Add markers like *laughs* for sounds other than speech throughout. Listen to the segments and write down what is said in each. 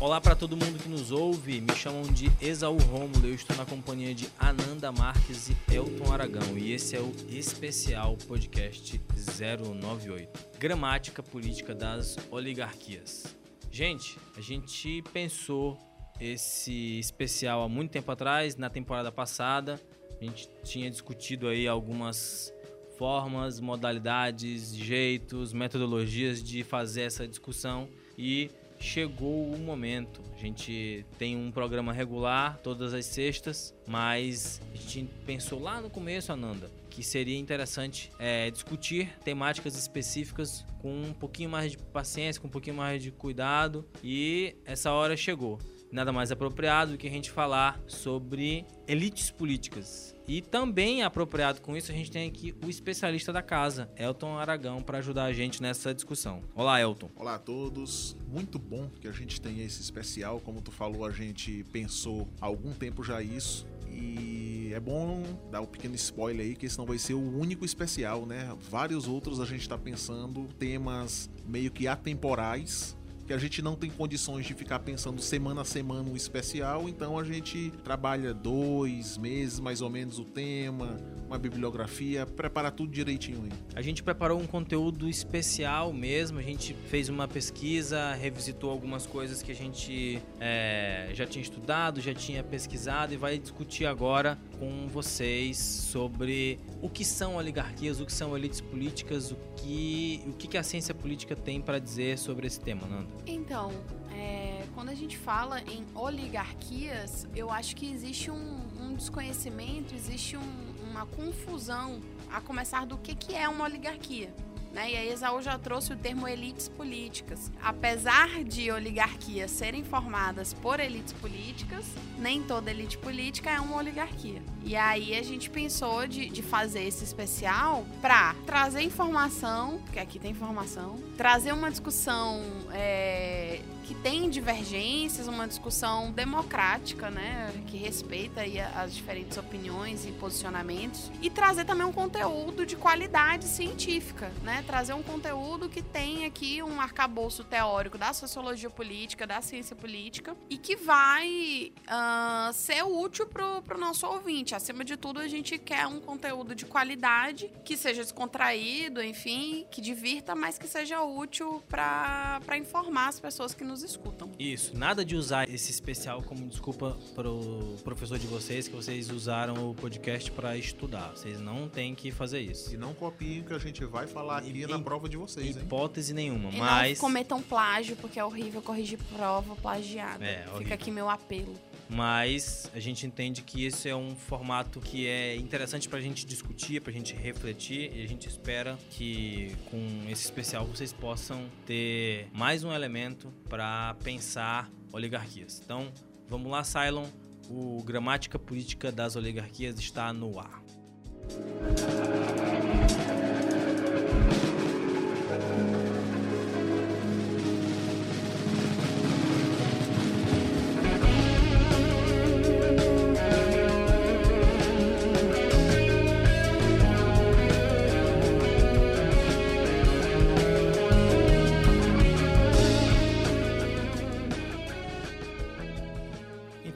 Olá para todo mundo que nos ouve, me chamam de Exaú Rômulo, eu estou na companhia de Ananda Marques e Elton Aragão. E esse é o especial podcast 098, Gramática Política das Oligarquias. Gente, a gente pensou esse especial há muito tempo atrás, na temporada passada, a gente tinha discutido aí algumas formas, modalidades, jeitos, metodologias de fazer essa discussão. E chegou o momento. A gente tem um programa regular todas as sextas, mas a gente pensou lá no começo, Ananda, que seria interessante é, discutir temáticas específicas com um pouquinho mais de paciência, com um pouquinho mais de cuidado e essa hora chegou. Nada mais apropriado do que a gente falar sobre elites políticas. E também apropriado com isso, a gente tem aqui o especialista da casa, Elton Aragão, para ajudar a gente nessa discussão. Olá, Elton. Olá a todos. Muito bom que a gente tenha esse especial. Como tu falou, a gente pensou há algum tempo já isso. E é bom dar um pequeno spoiler aí, que esse não vai ser o único especial, né? Vários outros a gente está pensando temas meio que atemporais que a gente não tem condições de ficar pensando semana a semana um especial, então a gente trabalha dois meses mais ou menos o tema, uma bibliografia, prepara tudo direitinho aí. A gente preparou um conteúdo especial mesmo, a gente fez uma pesquisa, revisitou algumas coisas que a gente é, já tinha estudado, já tinha pesquisado e vai discutir agora com vocês sobre o que são oligarquias, o que são elites políticas, o que, o que a ciência política tem para dizer sobre esse tema, Nando. Então, é, quando a gente fala em oligarquias, eu acho que existe um, um desconhecimento, existe um, uma confusão a começar do que, que é uma oligarquia. Né? E a Exaú já trouxe o termo elites políticas. Apesar de oligarquias serem formadas por elites políticas, nem toda elite política é uma oligarquia. E aí a gente pensou de, de fazer esse especial para trazer informação, porque aqui tem informação, trazer uma discussão é, que tem divergências, uma discussão democrática, né, que respeita aí as diferentes opiniões e posicionamentos, e trazer também um conteúdo de qualidade científica, né, trazer um conteúdo que tem aqui um arcabouço teórico da sociologia política, da ciência política, e que vai uh, ser útil pro, pro nosso ouvinte. Acima de tudo, a gente quer um conteúdo de qualidade, que seja descontraído, enfim, que divirta, mas que seja útil para informar as pessoas que nos nos escutam. Isso, nada de usar esse especial como desculpa para o professor de vocês que vocês usaram o podcast para estudar. Vocês não têm que fazer isso. E não copiem o que a gente vai falar aqui e, na prova de vocês, hein? Hipótese nenhuma, e mas... não cometam plágio, porque é horrível corrigir prova plagiada. É, horrível. Fica aqui meu apelo mas a gente entende que esse é um formato que é interessante para a gente discutir, para a gente refletir e a gente espera que com esse especial vocês possam ter mais um elemento para pensar oligarquias. Então, vamos lá, Cylon. O Gramática Política das Oligarquias está no ar.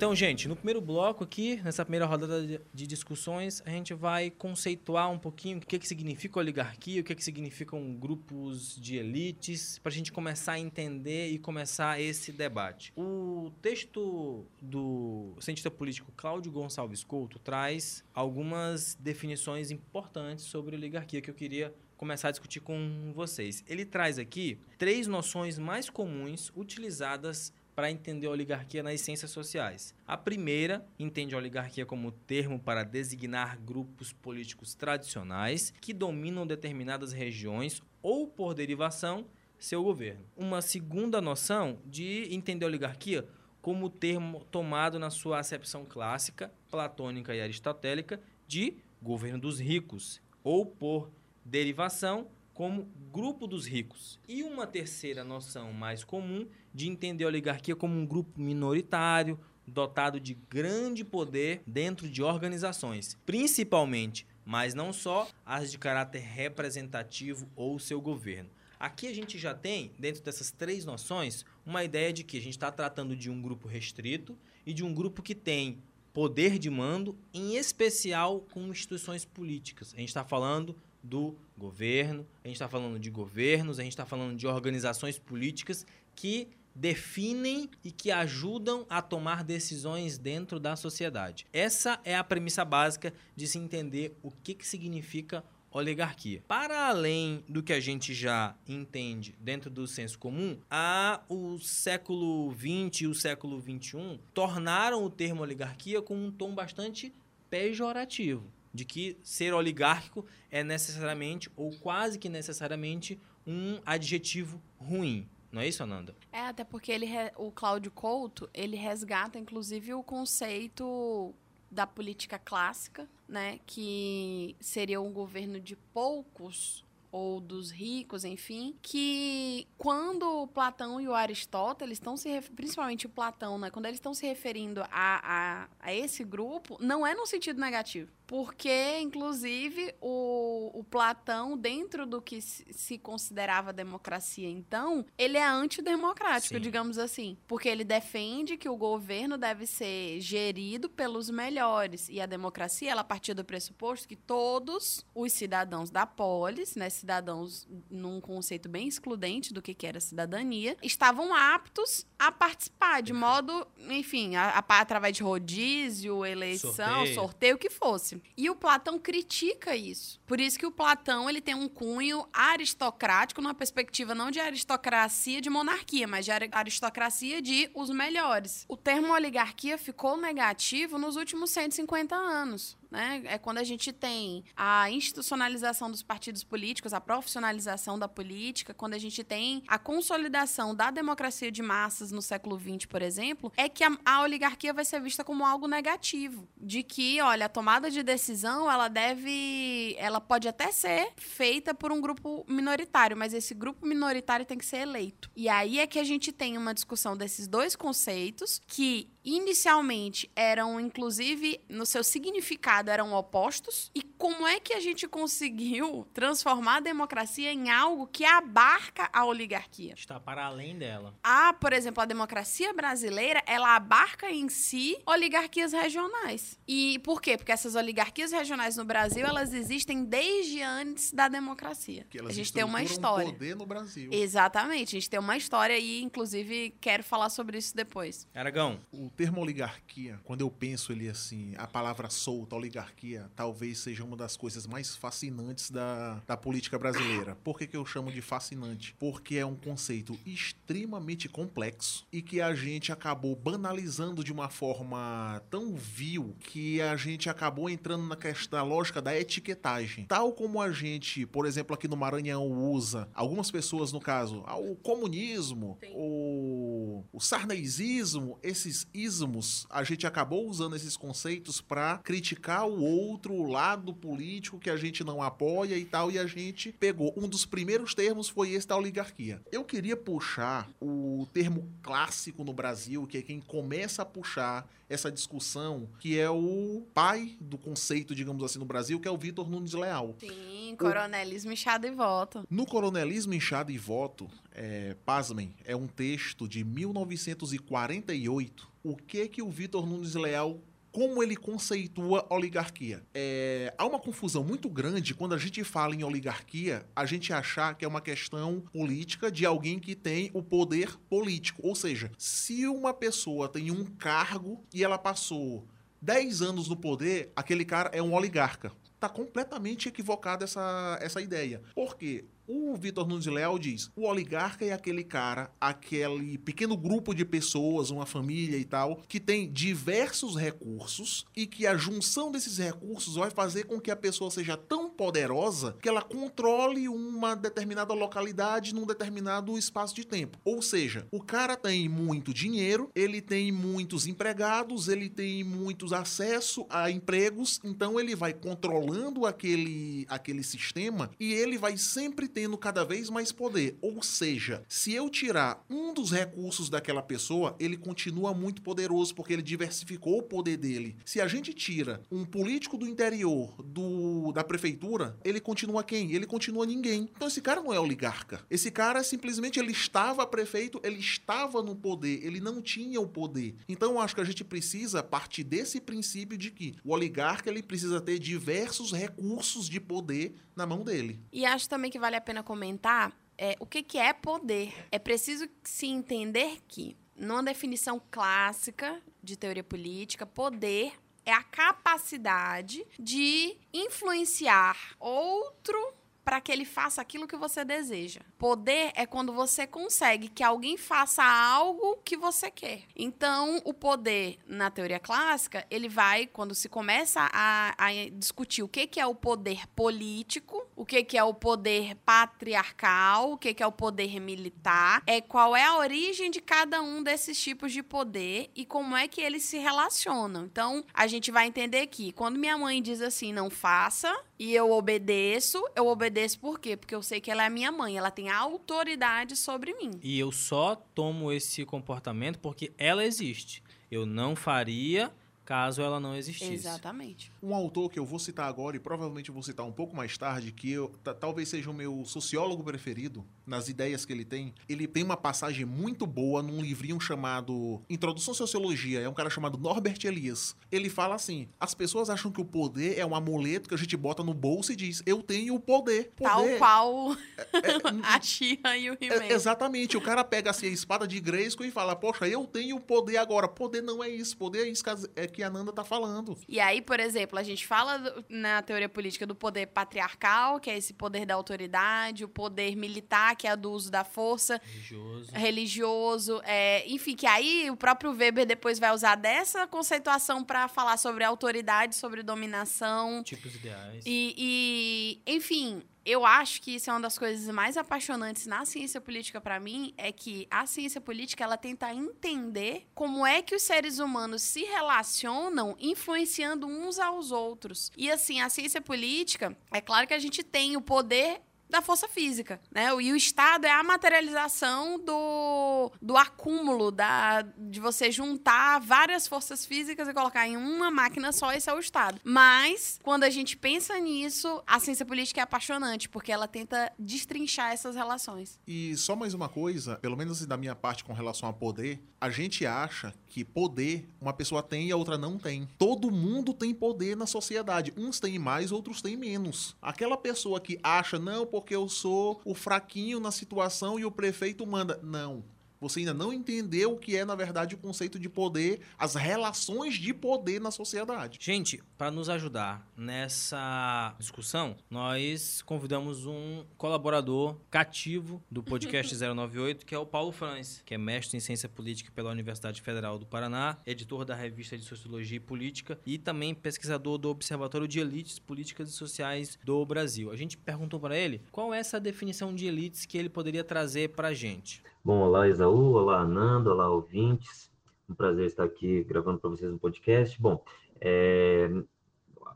Então, gente, no primeiro bloco aqui, nessa primeira rodada de discussões, a gente vai conceituar um pouquinho o que, que significa oligarquia, o que, que significam grupos de elites, para a gente começar a entender e começar esse debate. O texto do cientista político Cláudio Gonçalves Couto traz algumas definições importantes sobre oligarquia que eu queria começar a discutir com vocês. Ele traz aqui três noções mais comuns utilizadas para entender a oligarquia nas ciências sociais. A primeira entende a oligarquia como termo para designar grupos políticos tradicionais que dominam determinadas regiões ou, por derivação, seu governo. Uma segunda noção de entender a oligarquia como termo tomado na sua acepção clássica, platônica e aristotélica, de governo dos ricos, ou por derivação, como grupo dos ricos. E uma terceira noção mais comum de entender a oligarquia como um grupo minoritário, dotado de grande poder dentro de organizações, principalmente, mas não só, as de caráter representativo ou seu governo. Aqui a gente já tem, dentro dessas três noções, uma ideia de que a gente está tratando de um grupo restrito e de um grupo que tem poder de mando, em especial com instituições políticas. A gente está falando do governo, a gente está falando de governos, a gente está falando de organizações políticas que definem e que ajudam a tomar decisões dentro da sociedade. Essa é a premissa básica de se entender o que, que significa oligarquia. Para além do que a gente já entende dentro do senso comum, a o século XX e o século XXI tornaram o termo oligarquia com um tom bastante pejorativo, de que ser oligárquico é necessariamente ou quase que necessariamente um adjetivo ruim. Não é isso, Ananda? É, até porque ele, o Cláudio Couto, ele resgata, inclusive, o conceito da política clássica, né? Que seria um governo de poucos ou dos ricos, enfim, que quando Platão e o Aristóteles estão se principalmente o Platão, né, quando eles estão se referindo a, a, a esse grupo, não é no sentido negativo porque, inclusive, o, o, Platão, dentro do que se considerava democracia então, ele é antidemocrático, Sim. digamos assim. Porque ele defende que o governo deve ser gerido pelos melhores. E a democracia, ela partia do pressuposto que todos os cidadãos da polis, né, cidadãos num conceito bem excludente do que, que era cidadania, estavam aptos a participar, de modo, enfim, a, a, através de rodízio, eleição, sorteio. sorteio, o que fosse. E o Platão critica isso. Por isso que o Platão ele tem um cunho aristocrático, numa perspectiva não de aristocracia de monarquia, mas de aristocracia de os melhores. O termo oligarquia ficou negativo nos últimos 150 anos. Né? É quando a gente tem a institucionalização dos partidos políticos, a profissionalização da política, quando a gente tem a consolidação da democracia de massas no século XX, por exemplo, é que a, a oligarquia vai ser vista como algo negativo. De que, olha, a tomada de decisão, ela deve. Ela pode até ser feita por um grupo minoritário, mas esse grupo minoritário tem que ser eleito. E aí é que a gente tem uma discussão desses dois conceitos que inicialmente eram, inclusive, no seu significado, eram opostos. E como é que a gente conseguiu transformar a democracia em algo que abarca a oligarquia? Está para além dela. Ah, por exemplo, a democracia brasileira, ela abarca em si oligarquias regionais. E por quê? Porque essas oligarquias regionais no Brasil, elas existem desde antes da democracia. Elas a gente tem uma história. Um poder no Brasil. Exatamente, a gente tem uma história e, inclusive, quero falar sobre isso depois. Aragão, o termo oligarquia, quando eu penso ele assim, a palavra solta, oligarquia, talvez seja uma das coisas mais fascinantes da, da política brasileira. Por que, que eu chamo de fascinante? Porque é um conceito extremamente complexo e que a gente acabou banalizando de uma forma tão vil que a gente acabou entrando na questão da lógica da etiquetagem. Tal como a gente, por exemplo, aqui no Maranhão usa, algumas pessoas, no caso, o comunismo, o, o sarneizismo, esses ismos a gente acabou usando esses conceitos para criticar o outro lado político que a gente não apoia e tal, e a gente pegou. Um dos primeiros termos foi esse da oligarquia. Eu queria puxar o termo clássico no Brasil, que é quem começa a puxar essa discussão, que é o pai do conceito, digamos assim, no Brasil, que é o Vitor Nunes Leal. Sim, coronelismo, o... inchado e voto. No Coronelismo, inchado e voto, é, pasmem, é um texto de 1948 o que que o Vitor Nunes Leal como ele conceitua oligarquia. É, há uma confusão muito grande quando a gente fala em oligarquia, a gente achar que é uma questão política de alguém que tem o poder político. Ou seja, se uma pessoa tem um cargo e ela passou 10 anos no poder, aquele cara é um oligarca. Está completamente equivocada essa, essa ideia. Por quê? O Vitor Nunes Leal diz: o oligarca é aquele cara, aquele pequeno grupo de pessoas, uma família e tal, que tem diversos recursos e que a junção desses recursos vai fazer com que a pessoa seja tão poderosa que ela controle uma determinada localidade num determinado espaço de tempo. Ou seja, o cara tem muito dinheiro, ele tem muitos empregados, ele tem muitos acessos a empregos, então ele vai controlando aquele, aquele sistema e ele vai sempre ter tendo cada vez mais poder. Ou seja, se eu tirar um dos recursos daquela pessoa, ele continua muito poderoso porque ele diversificou o poder dele. Se a gente tira um político do interior do da prefeitura, ele continua quem? Ele continua ninguém. Então esse cara não é oligarca. Esse cara simplesmente ele estava prefeito, ele estava no poder, ele não tinha o poder. Então eu acho que a gente precisa partir desse princípio de que o oligarca ele precisa ter diversos recursos de poder na mão dele. E acho também que vale a pena comentar é, o que, que é poder. É preciso se entender que, numa definição clássica de teoria política, poder é a capacidade de influenciar outro para que ele faça aquilo que você deseja. Poder é quando você consegue que alguém faça algo que você quer. Então, o poder, na teoria clássica, ele vai, quando se começa a, a discutir o que, que é o poder político, o que, que é o poder patriarcal, o que, que é o poder militar, é qual é a origem de cada um desses tipos de poder e como é que eles se relacionam. Então, a gente vai entender que quando minha mãe diz assim, não faça, e eu obedeço, eu obedeço por quê? Porque eu sei que ela é minha mãe, ela tem autoridade sobre mim. E eu só tomo esse comportamento porque ela existe. Eu não faria caso ela não existisse. Exatamente. Um autor que eu vou citar agora e provavelmente vou citar um pouco mais tarde, que eu, talvez seja o meu sociólogo preferido, nas ideias que ele tem. Ele tem uma passagem muito boa num livrinho chamado Introdução à Sociologia. É um cara chamado Norbert Elias. Ele fala assim: as pessoas acham que o poder é um amuleto que a gente bota no bolso e diz, eu tenho o poder. poder Tal qual é, é, *laughs* a Tia e o he é, Exatamente. O cara pega assim a espada de Grayskull e fala, poxa, eu tenho o poder agora. Poder não é isso. Poder é isso é que a Nanda tá falando. E aí, por exemplo, a gente fala na teoria política do poder patriarcal, que é esse poder da autoridade, o poder militar, que é do uso da força. Religioso. Religioso. É, enfim, que aí o próprio Weber depois vai usar dessa conceituação para falar sobre autoridade, sobre dominação. Tipos ideais. E, e enfim, eu acho que isso é uma das coisas mais apaixonantes na ciência política para mim, é que a ciência política ela tenta entender como é que os seres humanos se relacionam influenciando uns aos outros. E assim, a ciência política, é claro que a gente tem o poder da força física, né? E o Estado é a materialização do, do acúmulo, da, de você juntar várias forças físicas e colocar em uma máquina só, esse é o Estado. Mas, quando a gente pensa nisso, a ciência política é apaixonante, porque ela tenta destrinchar essas relações. E só mais uma coisa, pelo menos da minha parte com relação a poder, a gente acha que poder uma pessoa tem e a outra não tem. Todo mundo tem poder na sociedade. Uns têm mais, outros têm menos. Aquela pessoa que acha, não, porque eu sou o fraquinho na situação e o prefeito manda. Não. Você ainda não entendeu o que é, na verdade, o conceito de poder, as relações de poder na sociedade. Gente, para nos ajudar nessa discussão, nós convidamos um colaborador cativo do podcast *laughs* 098, que é o Paulo Franz, que é mestre em ciência política pela Universidade Federal do Paraná, editor da revista de Sociologia e Política e também pesquisador do Observatório de Elites Políticas e Sociais do Brasil. A gente perguntou para ele qual é essa definição de elites que ele poderia trazer para a gente. Bom, olá Isaú, olá Nando, olá ouvintes. Um prazer estar aqui gravando para vocês um podcast. Bom, é,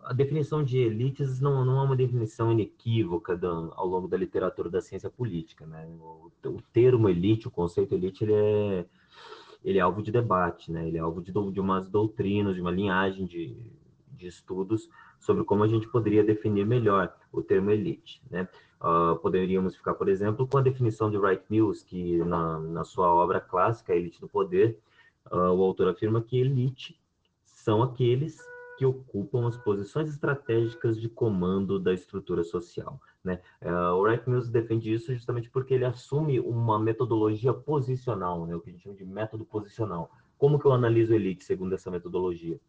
a definição de elites não, não é uma definição inequívoca ao longo da literatura da ciência política. Né? O, o, termo elite, o conceito elite, ele é, ele é alvo de debate, né? ele é alvo de, de umas doutrinas, de uma linhagem de, de estudos sobre como a gente poderia definir melhor o termo elite. Né? Uh, poderíamos ficar, por exemplo, com a definição de Wright Mills, que na, na sua obra clássica, Elite do Poder, uh, o autor afirma que elite são aqueles que ocupam as posições estratégicas de comando da estrutura social. Né? Uh, o Wright Mills defende isso justamente porque ele assume uma metodologia posicional, né? o que a gente chama de método posicional. Como que eu analiso elite segundo essa metodologia?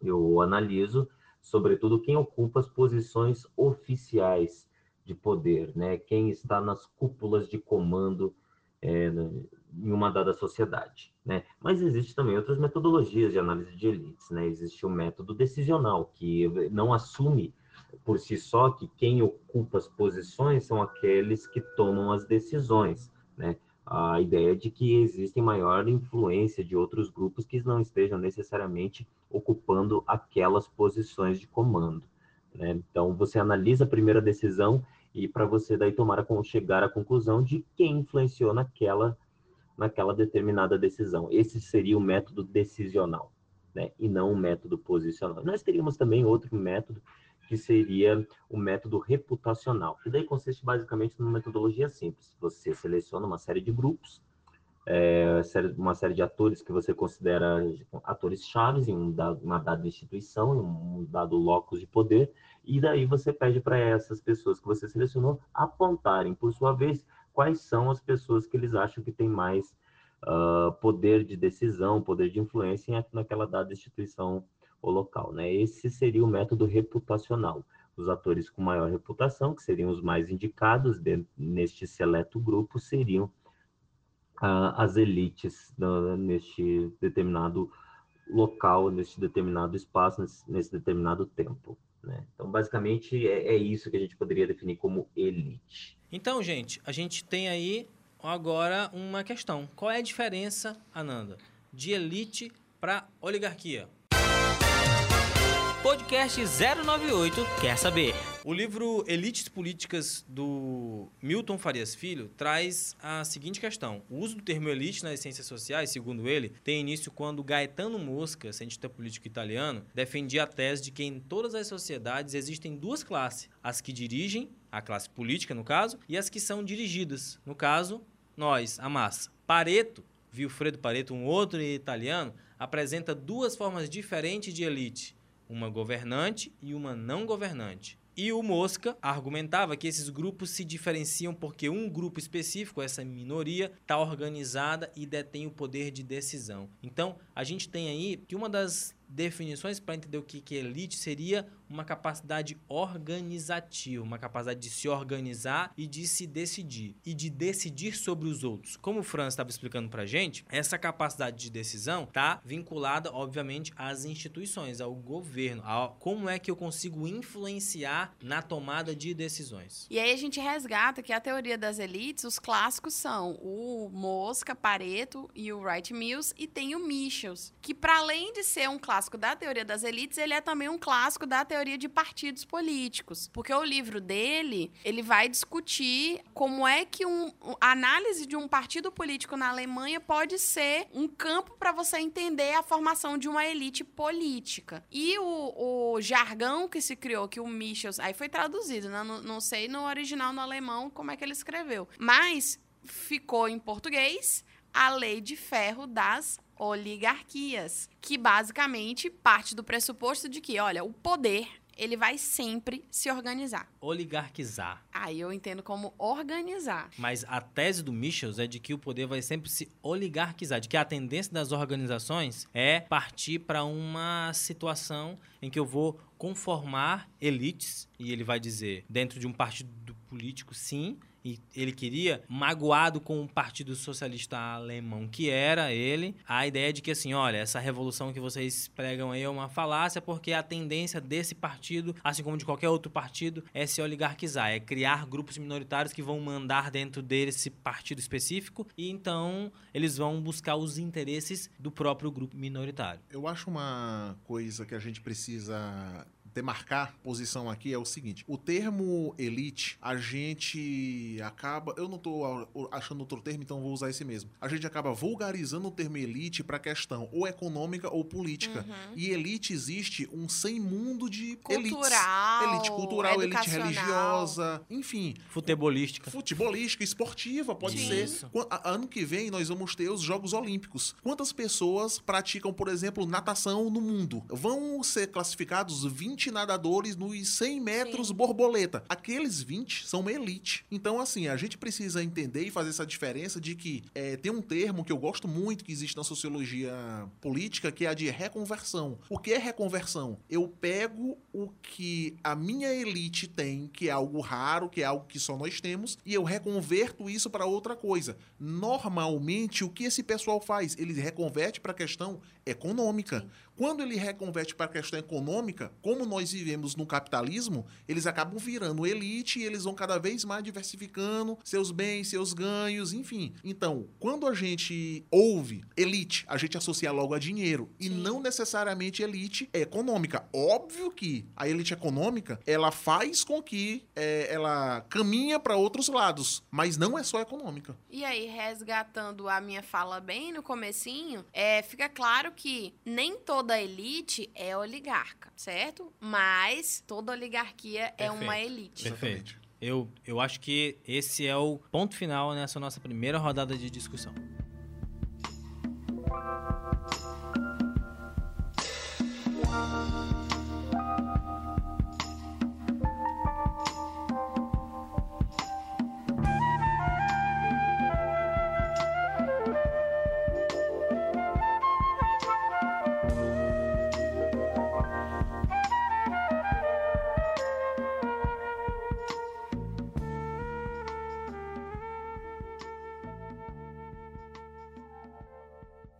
Eu analiso, sobretudo, quem ocupa as posições oficiais de poder, né? Quem está nas cúpulas de comando é, em uma dada sociedade, né? Mas existe também outras metodologias de análise de elites, né? Existe o método decisional que não assume por si só que quem ocupa as posições são aqueles que tomam as decisões, né? A ideia de que existem maior influência de outros grupos que não estejam necessariamente ocupando aquelas posições de comando. Né? Então, você analisa a primeira decisão e para você daí tomar a, chegar à conclusão de quem influenciou naquela naquela determinada decisão. Esse seria o método decisional, né? E não o método posicional. Nós teríamos também outro método que seria o método reputacional, que daí consiste basicamente numa metodologia simples. Você seleciona uma série de grupos, é, uma série de atores que você considera atores chaves em um uma dada instituição, em um dado locus de poder, e daí você pede para essas pessoas que você selecionou apontarem, por sua vez, quais são as pessoas que eles acham que têm mais uh, poder de decisão, poder de influência naquela dada instituição ou local. Né? Esse seria o método reputacional. Os atores com maior reputação, que seriam os mais indicados de, neste seleto grupo, seriam as elites no, neste determinado local, neste determinado espaço, nesse, nesse determinado tempo. Né? Então, basicamente, é, é isso que a gente poderia definir como elite. Então, gente, a gente tem aí agora uma questão. Qual é a diferença, Ananda, de elite para oligarquia? Podcast 098 quer saber. O livro Elites Políticas do Milton Farias Filho traz a seguinte questão: o uso do termo elite nas ciências sociais, segundo ele, tem início quando Gaetano Mosca, cientista político italiano, defendia a tese de que em todas as sociedades existem duas classes: as que dirigem, a classe política no caso, e as que são dirigidas, no caso, nós, a massa. Pareto, Vilfredo Pareto, um outro italiano, apresenta duas formas diferentes de elite uma governante e uma não governante. E o Mosca argumentava que esses grupos se diferenciam porque um grupo específico, essa minoria, está organizada e detém o poder de decisão. Então, a gente tem aí que uma das definições para entender o que, que é elite seria uma capacidade organizativa, uma capacidade de se organizar e de se decidir e de decidir sobre os outros. Como o Franz estava explicando para gente, essa capacidade de decisão está vinculada, obviamente, às instituições, ao governo, a como é que eu consigo influenciar na tomada de decisões. E aí a gente resgata que a teoria das elites, os clássicos são o Mosca, Pareto e o Wright Mills e tem o Michels, que para além de ser um clássico da teoria das elites, ele é também um clássico da teoria teoria de partidos políticos, porque o livro dele, ele vai discutir como é que um, a análise de um partido político na Alemanha pode ser um campo para você entender a formação de uma elite política. E o, o jargão que se criou, que o Michels, aí foi traduzido, né? não, não sei no original no alemão como é que ele escreveu, mas ficou em português a lei de ferro das oligarquias, que basicamente parte do pressuposto de que, olha, o poder ele vai sempre se organizar. Oligarquizar. Aí eu entendo como organizar. Mas a tese do Michels é de que o poder vai sempre se oligarquizar, de que a tendência das organizações é partir para uma situação em que eu vou conformar elites, e ele vai dizer, dentro de um partido político, sim, e ele queria, magoado com o Partido Socialista Alemão, que era ele, a ideia de que, assim, olha, essa revolução que vocês pregam aí é uma falácia, porque a tendência desse partido, assim como de qualquer outro partido, é se oligarquizar, é criar grupos minoritários que vão mandar dentro desse partido específico, e então eles vão buscar os interesses do próprio grupo minoritário. Eu acho uma coisa que a gente precisa demarcar posição aqui é o seguinte: o termo elite, a gente acaba. Eu não tô achando outro termo, então vou usar esse mesmo. A gente acaba vulgarizando o termo elite para questão ou econômica ou política. Uhum. E elite existe um sem mundo de cultural, elites. Elite cultural, elite religiosa, enfim. Futebolística. Futebolística, esportiva, pode Isso. ser. Ano que vem nós vamos ter os Jogos Olímpicos. Quantas pessoas praticam, por exemplo, natação no mundo? Vão ser classificados 20 20 nadadores nos 100 metros Sim. borboleta. Aqueles 20 são uma elite. Então, assim, a gente precisa entender e fazer essa diferença de que é, tem um termo que eu gosto muito que existe na sociologia política, que é a de reconversão. O que é reconversão? Eu pego o que a minha elite tem, que é algo raro, que é algo que só nós temos, e eu reconverto isso para outra coisa. Normalmente, o que esse pessoal faz? Ele reconverte para a questão econômica. Sim. Quando ele reconverte para a questão econômica, como nós vivemos no capitalismo, eles acabam virando elite e eles vão cada vez mais diversificando seus bens, seus ganhos, enfim. Então, quando a gente ouve elite, a gente associa logo a dinheiro e Sim. não necessariamente elite econômica. Óbvio que a elite econômica ela faz com que é, ela caminha para outros lados, mas não é só econômica. E aí, resgatando a minha fala bem no comecinho, é, fica claro que nem toda elite é oligarca, certo? Mas toda oligarquia é uma Perfeito. elite. Perfeito. Eu, eu acho que esse é o ponto final nessa nossa primeira rodada de discussão.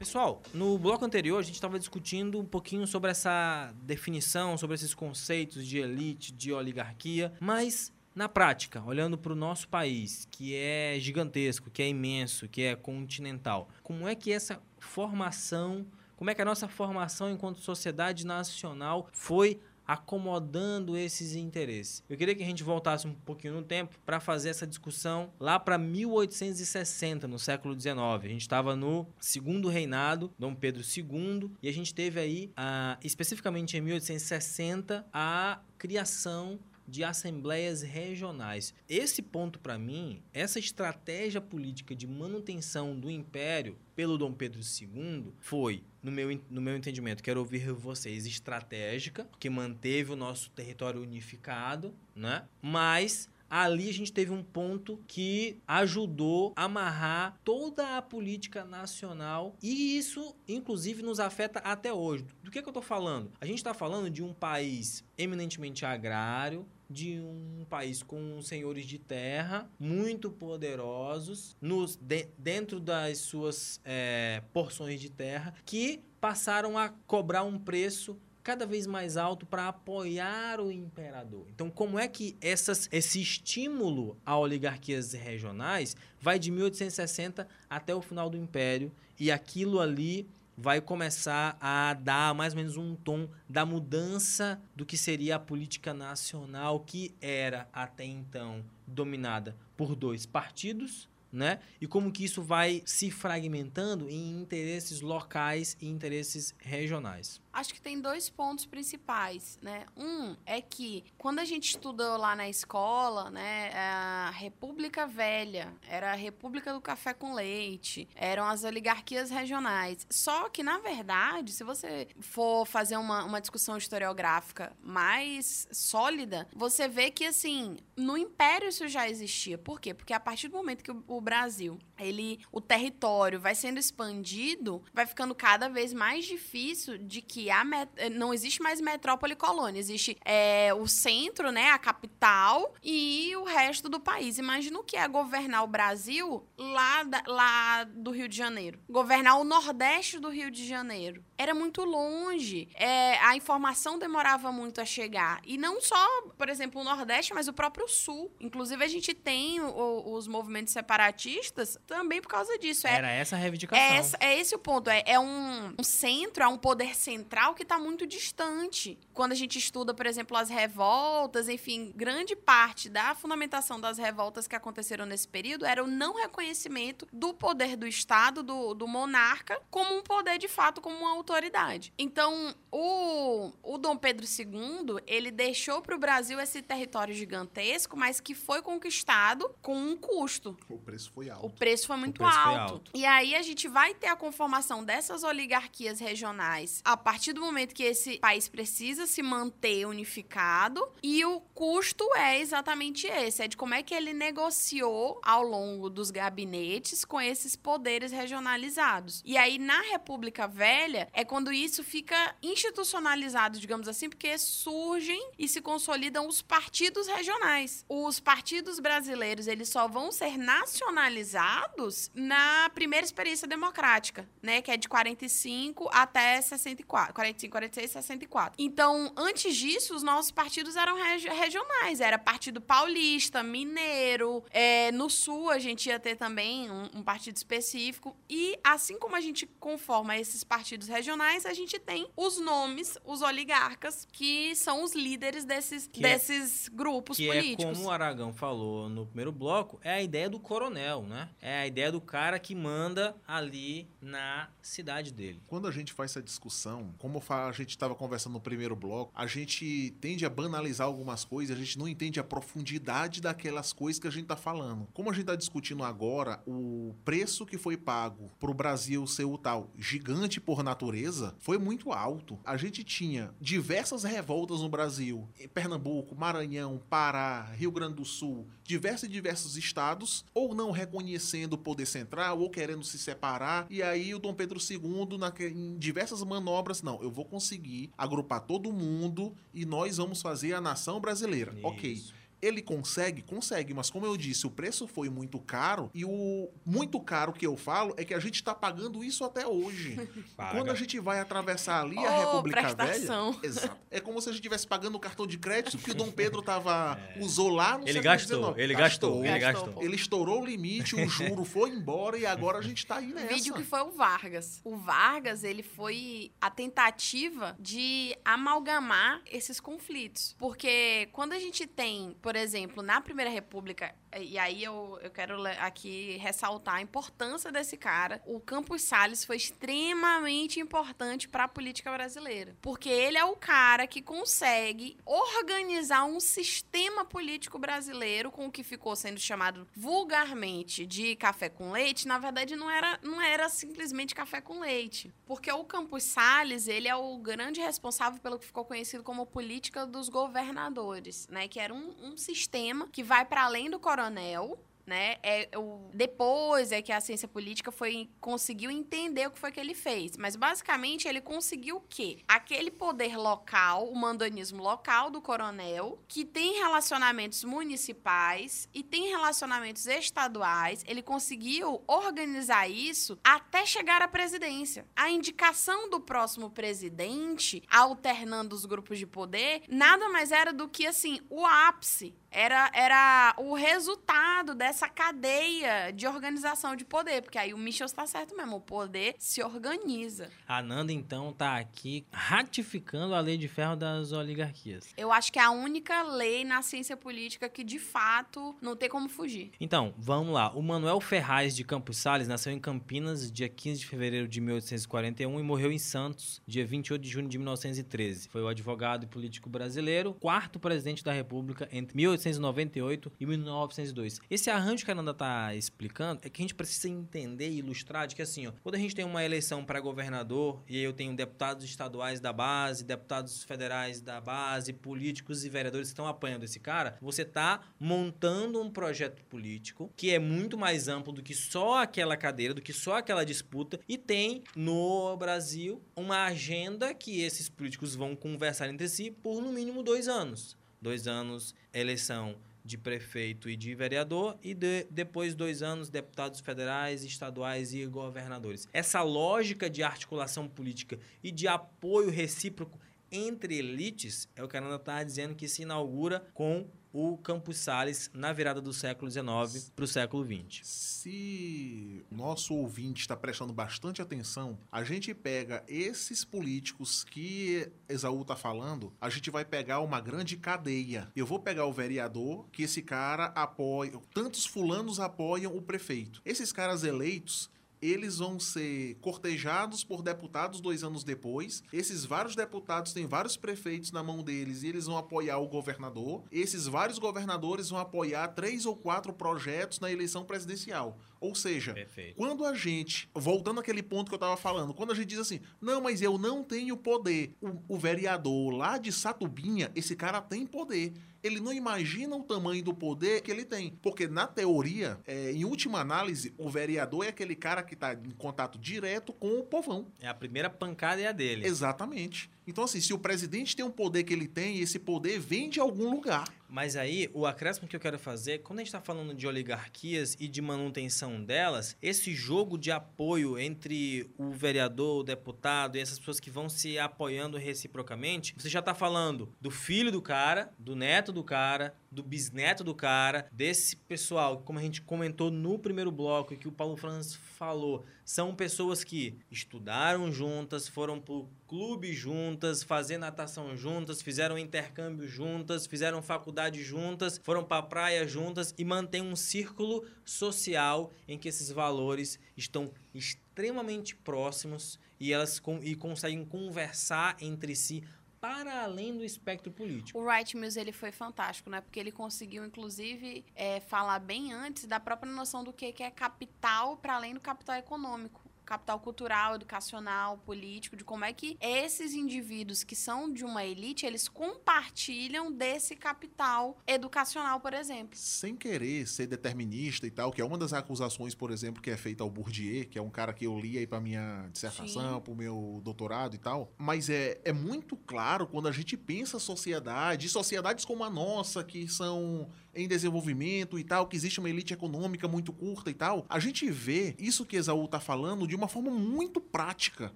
Pessoal, no bloco anterior a gente estava discutindo um pouquinho sobre essa definição, sobre esses conceitos de elite, de oligarquia, mas na prática, olhando para o nosso país, que é gigantesco, que é imenso, que é continental, como é que essa formação, como é que a nossa formação enquanto sociedade nacional foi acomodando esses interesses. Eu queria que a gente voltasse um pouquinho no tempo para fazer essa discussão lá para 1860, no século XIX. A gente estava no segundo reinado, Dom Pedro II, e a gente teve aí, ah, especificamente em 1860, a criação de assembleias regionais. Esse ponto para mim, essa estratégia política de manutenção do império pelo Dom Pedro II foi, no meu, no meu entendimento, quero ouvir vocês, estratégica, porque manteve o nosso território unificado, né? Mas ali a gente teve um ponto que ajudou a amarrar toda a política nacional e isso, inclusive, nos afeta até hoje. Do que, que eu estou falando? A gente está falando de um país eminentemente agrário, de um país com senhores de terra muito poderosos nos, de- dentro das suas eh, porções de terra que passaram a cobrar um preço cada vez mais alto para apoiar o imperador. Então, como é que essas, esse estímulo a oligarquias regionais vai de 1860 até o final do Império e aquilo ali vai começar a dar mais ou menos um tom da mudança do que seria a política nacional que era até então dominada por dois partidos, né? E como que isso vai se fragmentando em interesses locais e interesses regionais. Acho que tem dois pontos principais, né? Um é que quando a gente estudou lá na escola, né, a República Velha era a República do Café com Leite, eram as oligarquias regionais. Só que, na verdade, se você for fazer uma, uma discussão historiográfica mais sólida, você vê que, assim, no Império isso já existia. Por quê? Porque a partir do momento que o, o Brasil, ele, o território vai sendo expandido, vai ficando cada vez mais difícil de que a eh, não existe mais metrópole e colônia, existe é, o centro, né, a capital e o resto do país. Imagina o que é governar o Brasil lá, da- lá do Rio de Janeiro, governar o nordeste do Rio de Janeiro. Era muito longe, é, a informação demorava muito a chegar. E não só, por exemplo, o Nordeste, mas o próprio Sul. Inclusive, a gente tem o- os movimentos separatistas também por causa disso. É, Era essa a reivindicação. é, é esse o ponto. É, é um, um centro, é um poder central que está muito distante. Quando a gente estuda, por exemplo, as revoltas, enfim, grande parte da fundamentação das revoltas que aconteceram nesse período era o não reconhecimento do poder do Estado, do, do monarca, como um poder de fato, como uma autoridade. Então, o, o Dom Pedro II, ele deixou para o Brasil esse território gigantesco, mas que foi conquistado com um custo. O preço foi O alto. preço foi muito preço foi alto. alto. E aí a gente vai ter a conformação dessas oligarquias regionais a partir do momento que esse país precisa se manter unificado. E o custo é exatamente esse: é de como é que ele negociou ao longo dos gabinetes com esses poderes regionalizados. E aí, na República Velha, é quando isso fica institucionalizado, digamos assim, porque surgem e se consolidam os partidos regionais. Os partidos brasileiros, eles só vão ser nacionalizados na primeira experiência democrática, né, que é de 45 até 64. 64, 45, 46, 64. Então, antes disso, os nossos partidos eram regi regionais. Era Partido Paulista, Mineiro. É, no Sul, a gente ia ter também um, um, partido específico. E assim como a gente conforma esses partidos regionais, a gente tem os nomes, os oligarcas, que são os líderes desses, Que é- desses grupos Que políticos. é como o Aragão falou no primeiro bloco, é a ideia do coronel, né? É a ideia do cara que manda ali na cidade dele. Quando a gente faz essa discussão, como a gente estava conversando no primeiro bloco, a gente tende a banalizar algumas coisas, a gente não entende a profundidade daquelas coisas que a gente está falando. Como a gente está discutindo agora, o preço que foi pago para o Brasil ser o tal gigante por natureza foi muito alto. A gente tinha diversas revoltas no Brasil, em Pernambuco, Maranhão, Pará, Rio Grande do Sul, diversos e diversos estados, ou não reconhecendo o poder central, ou querendo se separar. E aí o Dom Pedro II, naque- em diversas manobras, não, eu vou conseguir agrupar todo mundo e nós vamos fazer a nação brasileira. Ok. Ele consegue? Consegue, mas como eu disse, o preço foi muito caro e o muito caro que eu falo é que a gente tá pagando isso até hoje. *laughs* Paga. Quando a gente vai atravessar ali a Ô, República prestação. Velha, exato. É como se a gente estivesse pagando o cartão de crédito que o Dom Pedro tava usou lá no Ele gastou, XIX. ele gastou, ele Gastou, gastou. pô. Ele estourou o limite, o juro foi embora e agora a gente tá aí nessa. Vídeo que foi o Vargas. O Vargas, ele foi a tentativa de amalgamar esses conflitos. Porque quando a gente tem, por exemplo, na Primeira República, e aí eu, eu quero aqui ressaltar a importância desse cara, o Campos Salles foi extremamente importante para a política brasileira. Porque ele é o cara que consegue organizar um sistema político brasileiro com o que ficou sendo chamado vulgarmente de café com leite, na verdade não era, não era simplesmente café com leite. Porque o Campos Salles, ele é o grande responsável pelo que ficou conhecido como política dos governadores, né? Que era um, um sistema que vai para além do coronel, né? É o depois é que a ciência política foi conseguiu entender o que foi que ele fez, mas basicamente ele conseguiu o quê? Aquele poder local, o mandanismo local do coronel, que tem relacionamentos municipais e tem relacionamentos estaduais, ele conseguiu organizar isso até chegar à presidência. A indicação do próximo presidente, alternando os grupos de poder, nada mais era do que assim, o ápice era, era o resultado dessa cadeia de organização de poder. Porque aí o Michel está certo mesmo, o poder se organiza. A Nanda, então, tá aqui ratificando a lei de ferro das oligarquias. Eu acho que é a única lei na ciência política que, de fato, não tem como fugir. Então, vamos lá. O Manuel Ferraz de Campos Sales nasceu em Campinas, dia 15 de fevereiro de 1841 e morreu em Santos, dia 28 de junho de 1913. Foi o advogado e político brasileiro, quarto presidente da República entre 1898 e 1902. Esse arranjo que a Nanda tá explicando é que a gente precisa entender e ilustrar de que assim, ó, quando a gente tem uma eleição para governador e eu tenho deputados estaduais da base, deputados federais da base, políticos e vereadores que estão apanhando esse cara, você tá montando um projeto político que é muito mais amplo do que só aquela cadeira, do que só aquela disputa e tem no Brasil uma agenda que esses políticos vão conversar entre si por no mínimo dois anos. Dois anos, eleição de prefeito e de vereador, e de- depois dois anos, deputados federais, estaduais e governadores. Essa lógica de articulação política e de apoio recíproco entre elites é o que a Nanda está dizendo que se inaugura com o Campos Salles na virada do século XIX para o século XX. Se nosso ouvinte está prestando bastante atenção, a gente pega esses políticos que Esaú está falando, a gente vai pegar uma grande cadeia. Eu vou pegar o vereador, que esse cara apoia, tantos fulanos apoiam o prefeito. Esses caras eleitos, eles vão ser cortejados por deputados dois anos depois. Esses vários deputados têm vários prefeitos na mão deles e eles vão apoiar o governador. Esses vários governadores vão apoiar três ou quatro projetos na eleição presidencial. Ou seja, Perfeito. quando a gente, voltando àquele ponto que eu tava falando, quando a gente diz assim, não, mas eu não tenho poder. O, o vereador lá de Satubinha, esse cara tem poder. Ele não imagina o tamanho do poder que ele tem. Porque, na teoria, é, em última análise, o vereador é aquele cara que tá em contato direto com o povão. É a primeira pancada é a dele. Exatamente. Então, assim, se o presidente tem um poder que ele tem, esse poder vem de algum lugar. Mas aí, o acréscimo que eu quero fazer, quando a gente está falando de oligarquias e de manutenção delas, esse jogo de apoio entre o vereador, o deputado e essas pessoas que vão se apoiando reciprocamente, você já está falando do filho do cara, do neto do cara, do bisneto do cara, desse pessoal, como a gente comentou no primeiro bloco e que o Paulo Franz falou, são pessoas que estudaram juntas, foram pro clube juntas, fazer natação juntas, fizeram intercâmbio juntas, fizeram faculdade juntas, foram para praia juntas e mantém um círculo social em que esses valores estão extremamente próximos e elas com, e conseguem conversar entre si para além do espectro político. O Wright Mills ele foi fantástico, né? Porque ele conseguiu, inclusive, é, falar bem antes da própria noção do que, que é capital para além do capital econômico capital cultural, educacional, político, de como é que esses indivíduos que são de uma elite, eles compartilham desse capital educacional, por exemplo. Sem querer ser determinista e tal, que é uma das acusações, por exemplo, que é feita ao Bourdieu, que é um cara que eu li aí para minha dissertação, para o meu doutorado e tal, mas é, é muito claro quando a gente pensa sociedade, sociedades como a nossa, que são em desenvolvimento e tal, que existe uma elite econômica muito curta e tal, a gente vê isso que Exaú tá falando de uma forma muito prática.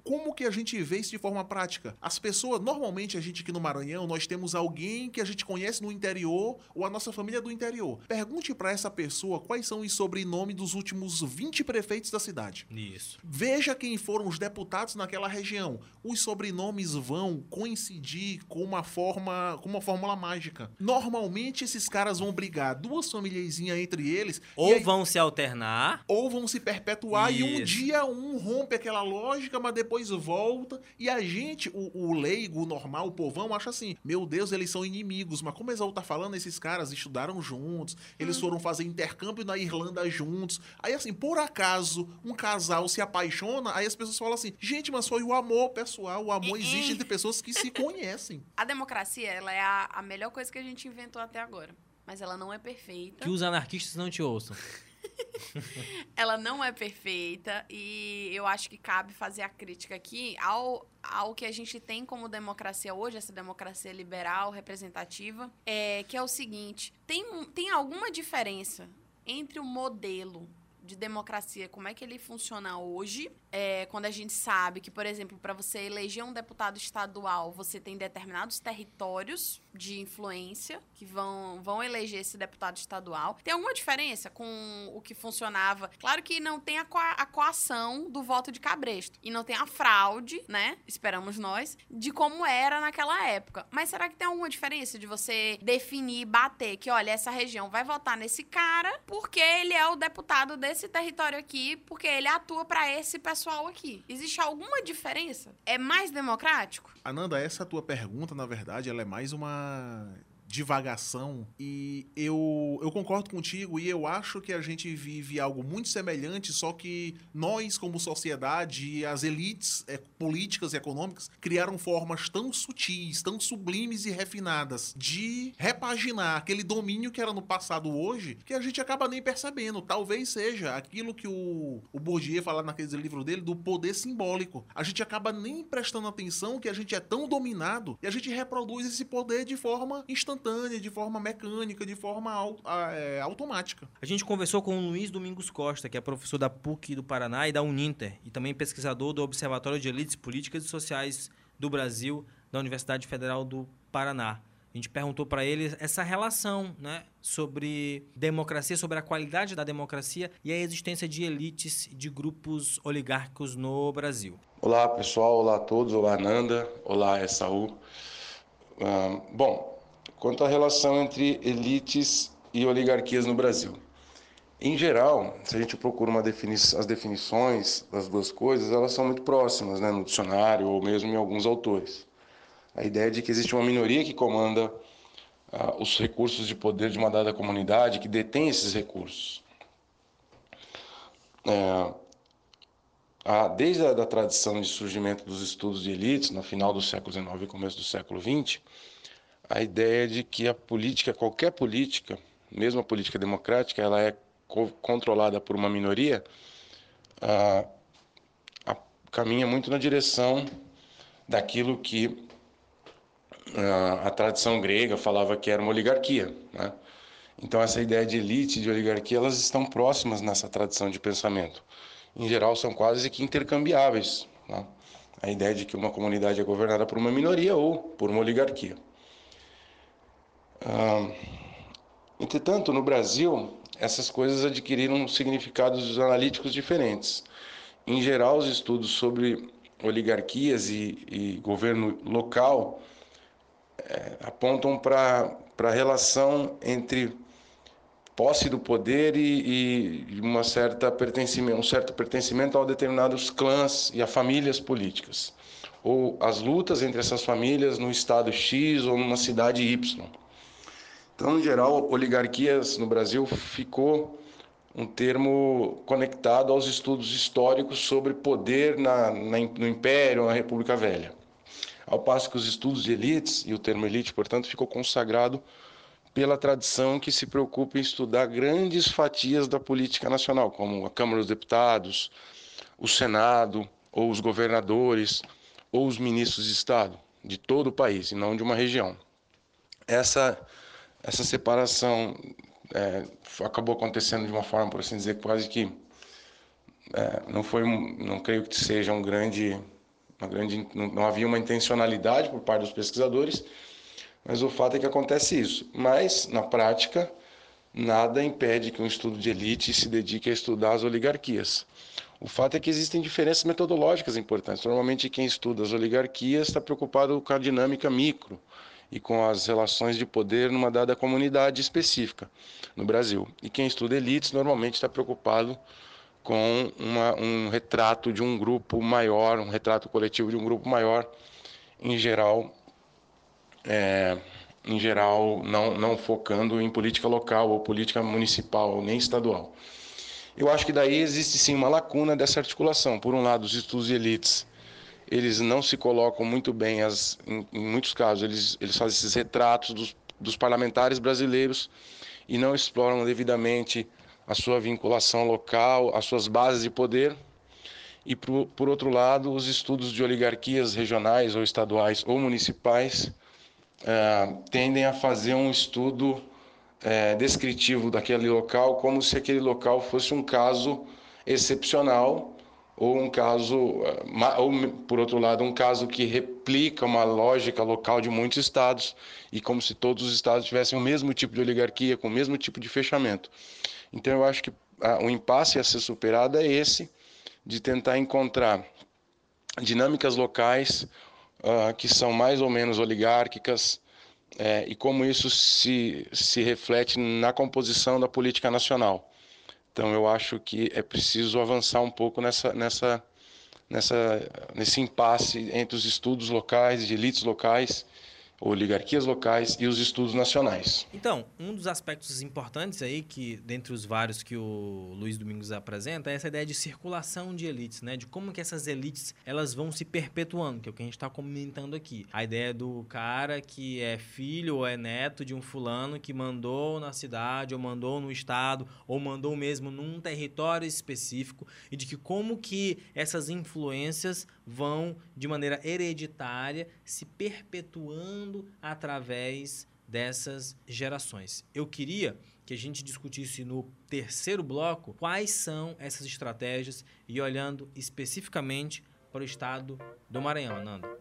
Como que a gente vê isso de forma prática? As pessoas, normalmente a gente aqui no Maranhão, nós temos alguém que a gente conhece no interior ou a nossa família do interior. Pergunte para essa pessoa quais são os sobrenomes dos últimos 20 prefeitos da cidade. Isso. Veja quem foram os deputados naquela região. Os sobrenomes vão coincidir com uma forma, com uma fórmula mágica. Normalmente esses caras vão brigar brigar duas famíliazinhas entre eles. Ou aí, vão se alternar. Ou vão se perpetuar Isso. e um dia um rompe aquela lógica, mas depois volta. E a gente, o, o leigo, o normal, o povão, acha assim: meu Deus, eles são inimigos. Mas como Exaú tá falando, esses caras estudaram juntos, eles hum. foram fazer intercâmbio na Irlanda juntos. Aí, assim, por acaso, um casal se apaixona, aí as pessoas falam assim: gente, mas foi o amor pessoal. O amor existe entre pessoas que se *laughs* conhecem. A democracia, ela é a, a melhor coisa que a gente inventou até agora mas ela não é perfeita. Que os anarquistas não te ouçam. *laughs* ela não é perfeita e eu acho que cabe fazer a crítica aqui ao, ao que a gente tem como democracia hoje, essa democracia liberal, representativa, é, que é o seguinte: tem, tem alguma diferença entre o modelo de democracia, como é que ele funciona hoje, é, quando a gente sabe que, por exemplo, para você eleger um deputado estadual, você tem determinados territórios de influência que vão, vão eleger esse deputado estadual. Tem alguma diferença com o que funcionava? Claro que não tem a, co a coação do voto de cabresto e não tem a fraude, né? Esperamos nós, de como era naquela época. Mas será que tem alguma diferença de você definir, bater que, olha, essa região vai votar nesse cara porque ele é o deputado desse território aqui, porque ele atua para esse pessoal aqui? Existe alguma diferença? É mais democrático? Ananda, essa tua pergunta, na verdade, ela é mais uma divagação e eu, eu concordo contigo e eu acho que a gente vive algo muito semelhante, só que nós, como sociedade e as elites é, políticas e econômicas criaram formas tão sutis, tão sublimes e refinadas de repaginar aquele domínio que era no passado hoje, que a gente acaba nem percebendo. Talvez seja aquilo que o, o Bourdieu fala naquele livro dele do poder simbólico. A gente acaba nem prestando atenção que a gente é tão dominado e a gente reproduz esse poder de forma instantânea instantânea, de forma mecânica, de forma é, automática. A gente conversou com o Luiz Domingos Costa, que é professor da PUC do Paraná e da Uninter, e também pesquisador do Observatório de Elites Políticas e Sociais do Brasil, da Universidade Federal do Paraná. A gente perguntou para ele essa relação né, sobre democracia, sobre a qualidade da democracia e a existência de elites, de grupos oligárquicos no Brasil. Olá, pessoal. Olá a todos. Olá, Nanda. Olá, Essaú. Uh, bom, quanto à relação entre elites e oligarquias no Brasil. Em geral, se a gente procura uma defini as definições das duas coisas, elas são muito próximas né, no dicionário ou mesmo em alguns autores. A ideia de que existe uma minoria que comanda ah, os recursos de poder de uma dada comunidade, que detém esses recursos. É, a, desde a da tradição de surgimento dos estudos de elites, no final do século XIX e começo do século XX, a ideia de que a política, qualquer política, mesmo a política democrática, ela é co controlada por uma minoria, a, caminha muito na direção daquilo que a, a tradição grega falava que era uma oligarquia, né? Então essa ideia de elite, de oligarquia, elas estão próximas nessa tradição de pensamento. Em geral, são quase que intercambiáveis. Né? A ideia de que uma comunidade é governada por uma minoria ou por uma oligarquia. Ah, entretanto, no Brasil, essas coisas adquiriram significados analíticos diferentes. Em geral, os estudos sobre oligarquias e, e governo local é, apontam para a relação entre posse do poder e, e uma certa pertencimento, um certo pertencimento a determinados clãs e a famílias políticas, ou as lutas entre essas famílias no estado X ou numa cidade Y. Então, em geral, oligarquias no Brasil ficou um termo conectado aos estudos históricos sobre poder na, na, no Império, na República Velha. Ao passo que os estudos de elites, e o termo elite, portanto, ficou consagrado pela tradição que se preocupa em estudar grandes fatias da política nacional, como a Câmara dos Deputados, o Senado, ou os governadores, ou os ministros de Estado de todo o país, e não de uma região. Essa essa separação é, acabou acontecendo de uma forma, por assim dizer, quase que é, não foi, não creio que seja um grande, uma grande, não, não, havia uma intencionalidade por parte dos pesquisadores, mas o fato é que acontece isso. Mas na prática nada impede que um estudo de elite se dedique a estudar as oligarquias. O fato é que existem diferenças metodológicas importantes. Normalmente quem estuda as oligarquias está preocupado com a dinâmica micro e com as relações de poder numa dada comunidade específica no Brasil. E quem estuda elites normalmente está preocupado com uma, um retrato de um grupo maior, um retrato coletivo de um grupo maior, em geral, é, em geral não, não focando em política local ou política municipal nem estadual. Eu acho que daí existe sim uma lacuna dessa articulação. Por um lado, os estudos de elites eles não se colocam muito bem, as, em, em muitos casos, eles, eles fazem esses retratos dos, dos parlamentares brasileiros e não exploram devidamente a sua vinculação local, as suas bases de poder. E, por, por outro lado, os estudos de oligarquias regionais ou estaduais ou municipais é, tendem a fazer um estudo é, descritivo daquele local como se aquele local fosse um caso excepcional ou um caso, eh, ou por outro lado, um caso que replica uma lógica local de muitos estados e como se todos os estados tivessem o mesmo tipo de oligarquia, com o mesmo tipo de fechamento. Então eu acho que o impasse a ser superado é esse, de tentar encontrar dinâmicas locais uh, que são mais ou menos oligárquicas é, e como isso se, se reflete na composição da política nacional. Então eu acho que é preciso avançar um pouco nessa, nessa, nessa, nesse impasse entre os estudos locais, de elites locais oligarquias locais e os estudos nacionais. Então, um dos aspectos importantes aí, que dentre os vários que o Luiz Domingos apresenta, é essa ideia de circulação de elites, né? De como que essas elites elas vão se perpetuando, que é o que a gente está comentando aqui. A ideia do cara que é filho ou é neto de um fulano que mandou na cidade, ou mandou no estado, ou mandou mesmo num território específico, e de que como que essas influências vão, de maneira hereditária, se perpetuando através dessas gerações. Eu queria que a gente discutisse no terceiro bloco quais são essas estratégias e olhando especificamente para o estado do Maranhão, Nando.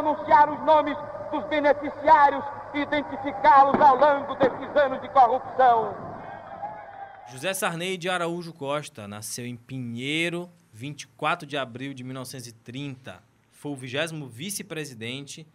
Pronunciar os nomes dos beneficiários e identificá-los ao longo desses anos de corrupção. José Sarney de Araújo Costa nasceu em Pinheiro, 24 de abril de 1930. Foi o 20 vice-presidente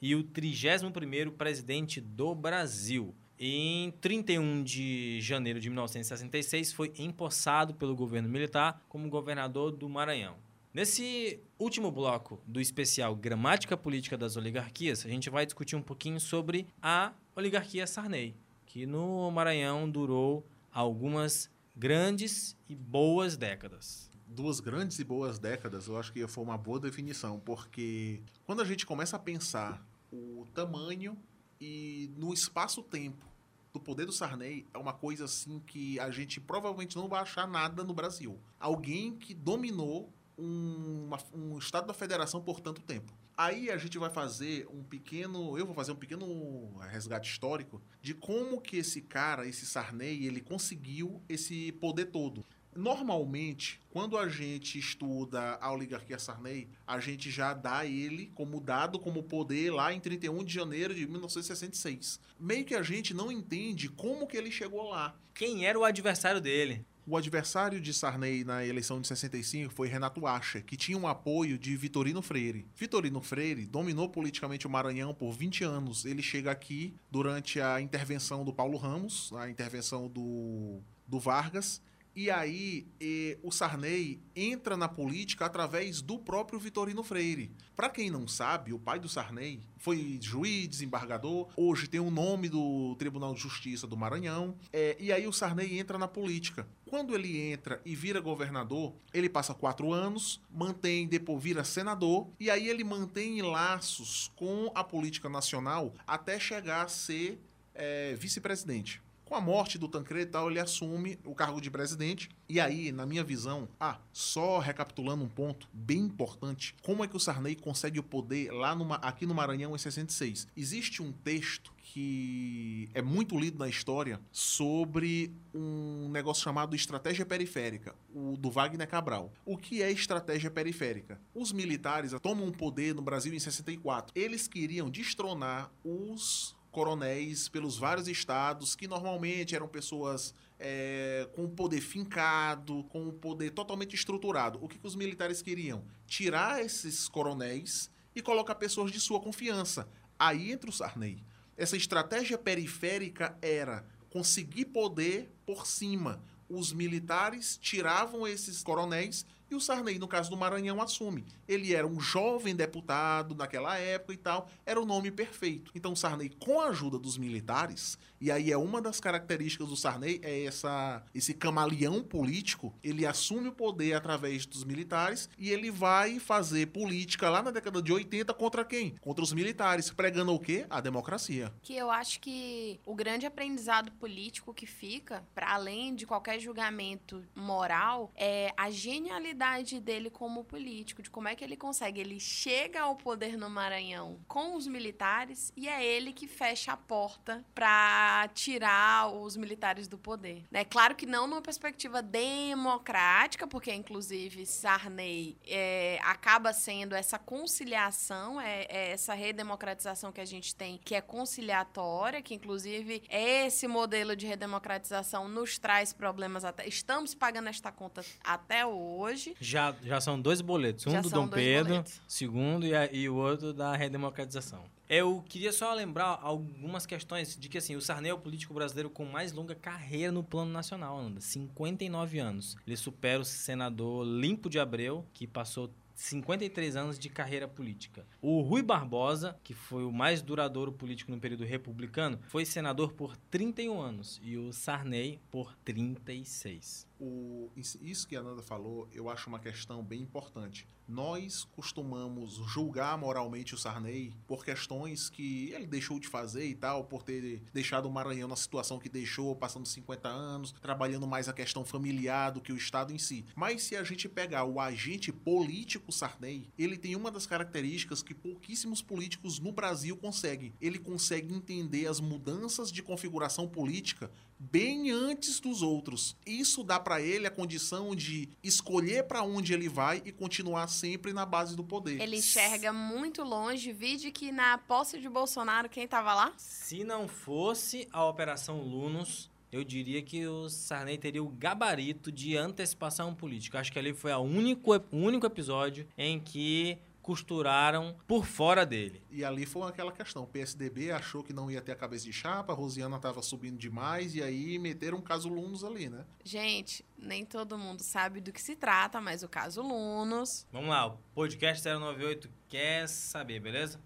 e o 31º presidente do Brasil. Em 31 de janeiro de 1966, foi empossado pelo governo militar como governador do Maranhão. Nesse último bloco do especial Gramática Política das Oligarquias, a gente vai discutir um pouquinho sobre a oligarquia Sarney, que no Maranhão durou algumas grandes e boas décadas. Duas grandes e boas décadas, eu acho que foi uma boa definição, porque quando a gente começa a pensar o tamanho e no espaço-tempo do poder do Sarney é uma coisa assim que a gente provavelmente não vai achar nada no Brasil. Alguém que dominou um, uma, um estado da federação por tanto tempo. Aí a gente vai fazer um pequeno, eu vou fazer um pequeno resgate histórico de como que esse cara, esse Sarney, ele conseguiu esse poder todo. Normalmente, quando a gente estuda a oligarquia Sarney, a gente já dá ele como dado como poder lá em 31 de janeiro de 1966. Meio que a gente não entende como que ele chegou lá. Quem era o adversário dele? O adversário de Sarney na eleição de 65 foi Renato Acha, que tinha um apoio de Vitorino Freire. Vitorino Freire dominou politicamente o Maranhão por 20 anos. Ele chega aqui durante a intervenção do Paulo Ramos, a intervenção do, do Vargas, e aí eh, o Sarney entra na política através do próprio Vitorino Freire. Para quem não sabe, o pai do Sarney foi juiz, desembargador, hoje tem o nome do Tribunal de Justiça do Maranhão. É, e aí o Sarney entra na política. Quando ele entra e vira governador, ele passa quatro anos, mantém, depois vira senador, e aí ele mantém laços com a política nacional até chegar a ser é, vice-presidente. Com a morte do Tancredo e tal, ele assume o cargo de presidente. E aí, na minha visão, ah, só recapitulando um ponto bem importante, como é que o Sarney consegue o poder lá no, aqui no Maranhão em 66? Existe um texto que é muito lido na história sobre um negócio chamado estratégia periférica, o do Wagner Cabral. O que é estratégia periférica? Os militares tomam o poder no Brasil em 64. Eles queriam destronar os coronéis pelos vários estados, que normalmente eram pessoas é, com poder fincado, com o poder totalmente estruturado. O que, que os militares queriam? Tirar esses coronéis e colocar pessoas de sua confiança. Aí entra o Sarney. Essa estratégia periférica era conseguir poder por cima. Os militares tiravam esses coronéis e o Sarney, no caso do Maranhão, assume. Ele era um jovem deputado naquela época e tal, era o nome perfeito. Então, Sarney, com a ajuda dos militares, e aí é uma das características do Sarney, é essa, esse camaleão político, ele assume o poder através dos militares e ele vai fazer política lá na década de 80 contra quem? Contra os militares, pregando o quê? A democracia. Que eu acho que o grande aprendizado político que fica, para além de qualquer julgamento moral, é a genialidade dele como político, de como é que ele consegue. Ele chega ao poder no Maranhão com os militares e é ele que fecha a porta para tirar os militares do poder. É claro que não numa perspectiva democrática, porque inclusive Sarney é, acaba sendo essa conciliação, é, é essa redemocratização que a gente tem, que é conciliatória, que inclusive esse modelo de redemocratização nos traz problemas até. Estamos pagando esta conta até hoje hoje. Já, já são dois boletos. Um Já do Dom Pedro, boletos. segundo, e, a- e o outro da redemocratização. Eu queria só lembrar algumas questões de que, assim, o Sarney é o político brasileiro com mais longa carreira no plano nacional, Nanda. 59 anos. Ele supera o senador Limpo de Abreu, que passou 53 anos de carreira política. O Rui Barbosa, que foi o mais duradouro político no período republicano, foi senador por 31 anos e o Sarney por 36. O, isso que a Nanda falou, eu acho uma questão bem importante. nós costumamos julgar moralmente o Sarney por questões que ele deixou de fazer e tal, por ter deixado o Maranhão na situação que deixou, passando 50 anos, trabalhando mais a questão familiar do que o Estado em si. Mas se a gente pegar o agente político Sarney, ele tem uma das características que pouquíssimos políticos no Brasil conseguem. Ele consegue entender as mudanças de configuração política bem antes dos outros. Isso dá para ele a condição de escolher para onde ele vai e continuar sempre na base do poder. Ele enxerga muito longe, vide que na posse de Bolsonaro, quem tava lá? Se não fosse a Operação Lunos, eu diria que o Sarney teria o gabarito de antecipação política. Acho que ali foi a único, o único episódio em que costuraram por fora dele. E ali foi aquela questão. O PSDB achou que não ia ter a cabeça de chapa, a Rosiana estava subindo demais e aí meteram um caso Lunos ali, né? Gente, nem todo mundo sabe do que se trata, mas o caso Lunos. Vamos lá, o podcast 098 quer saber, beleza?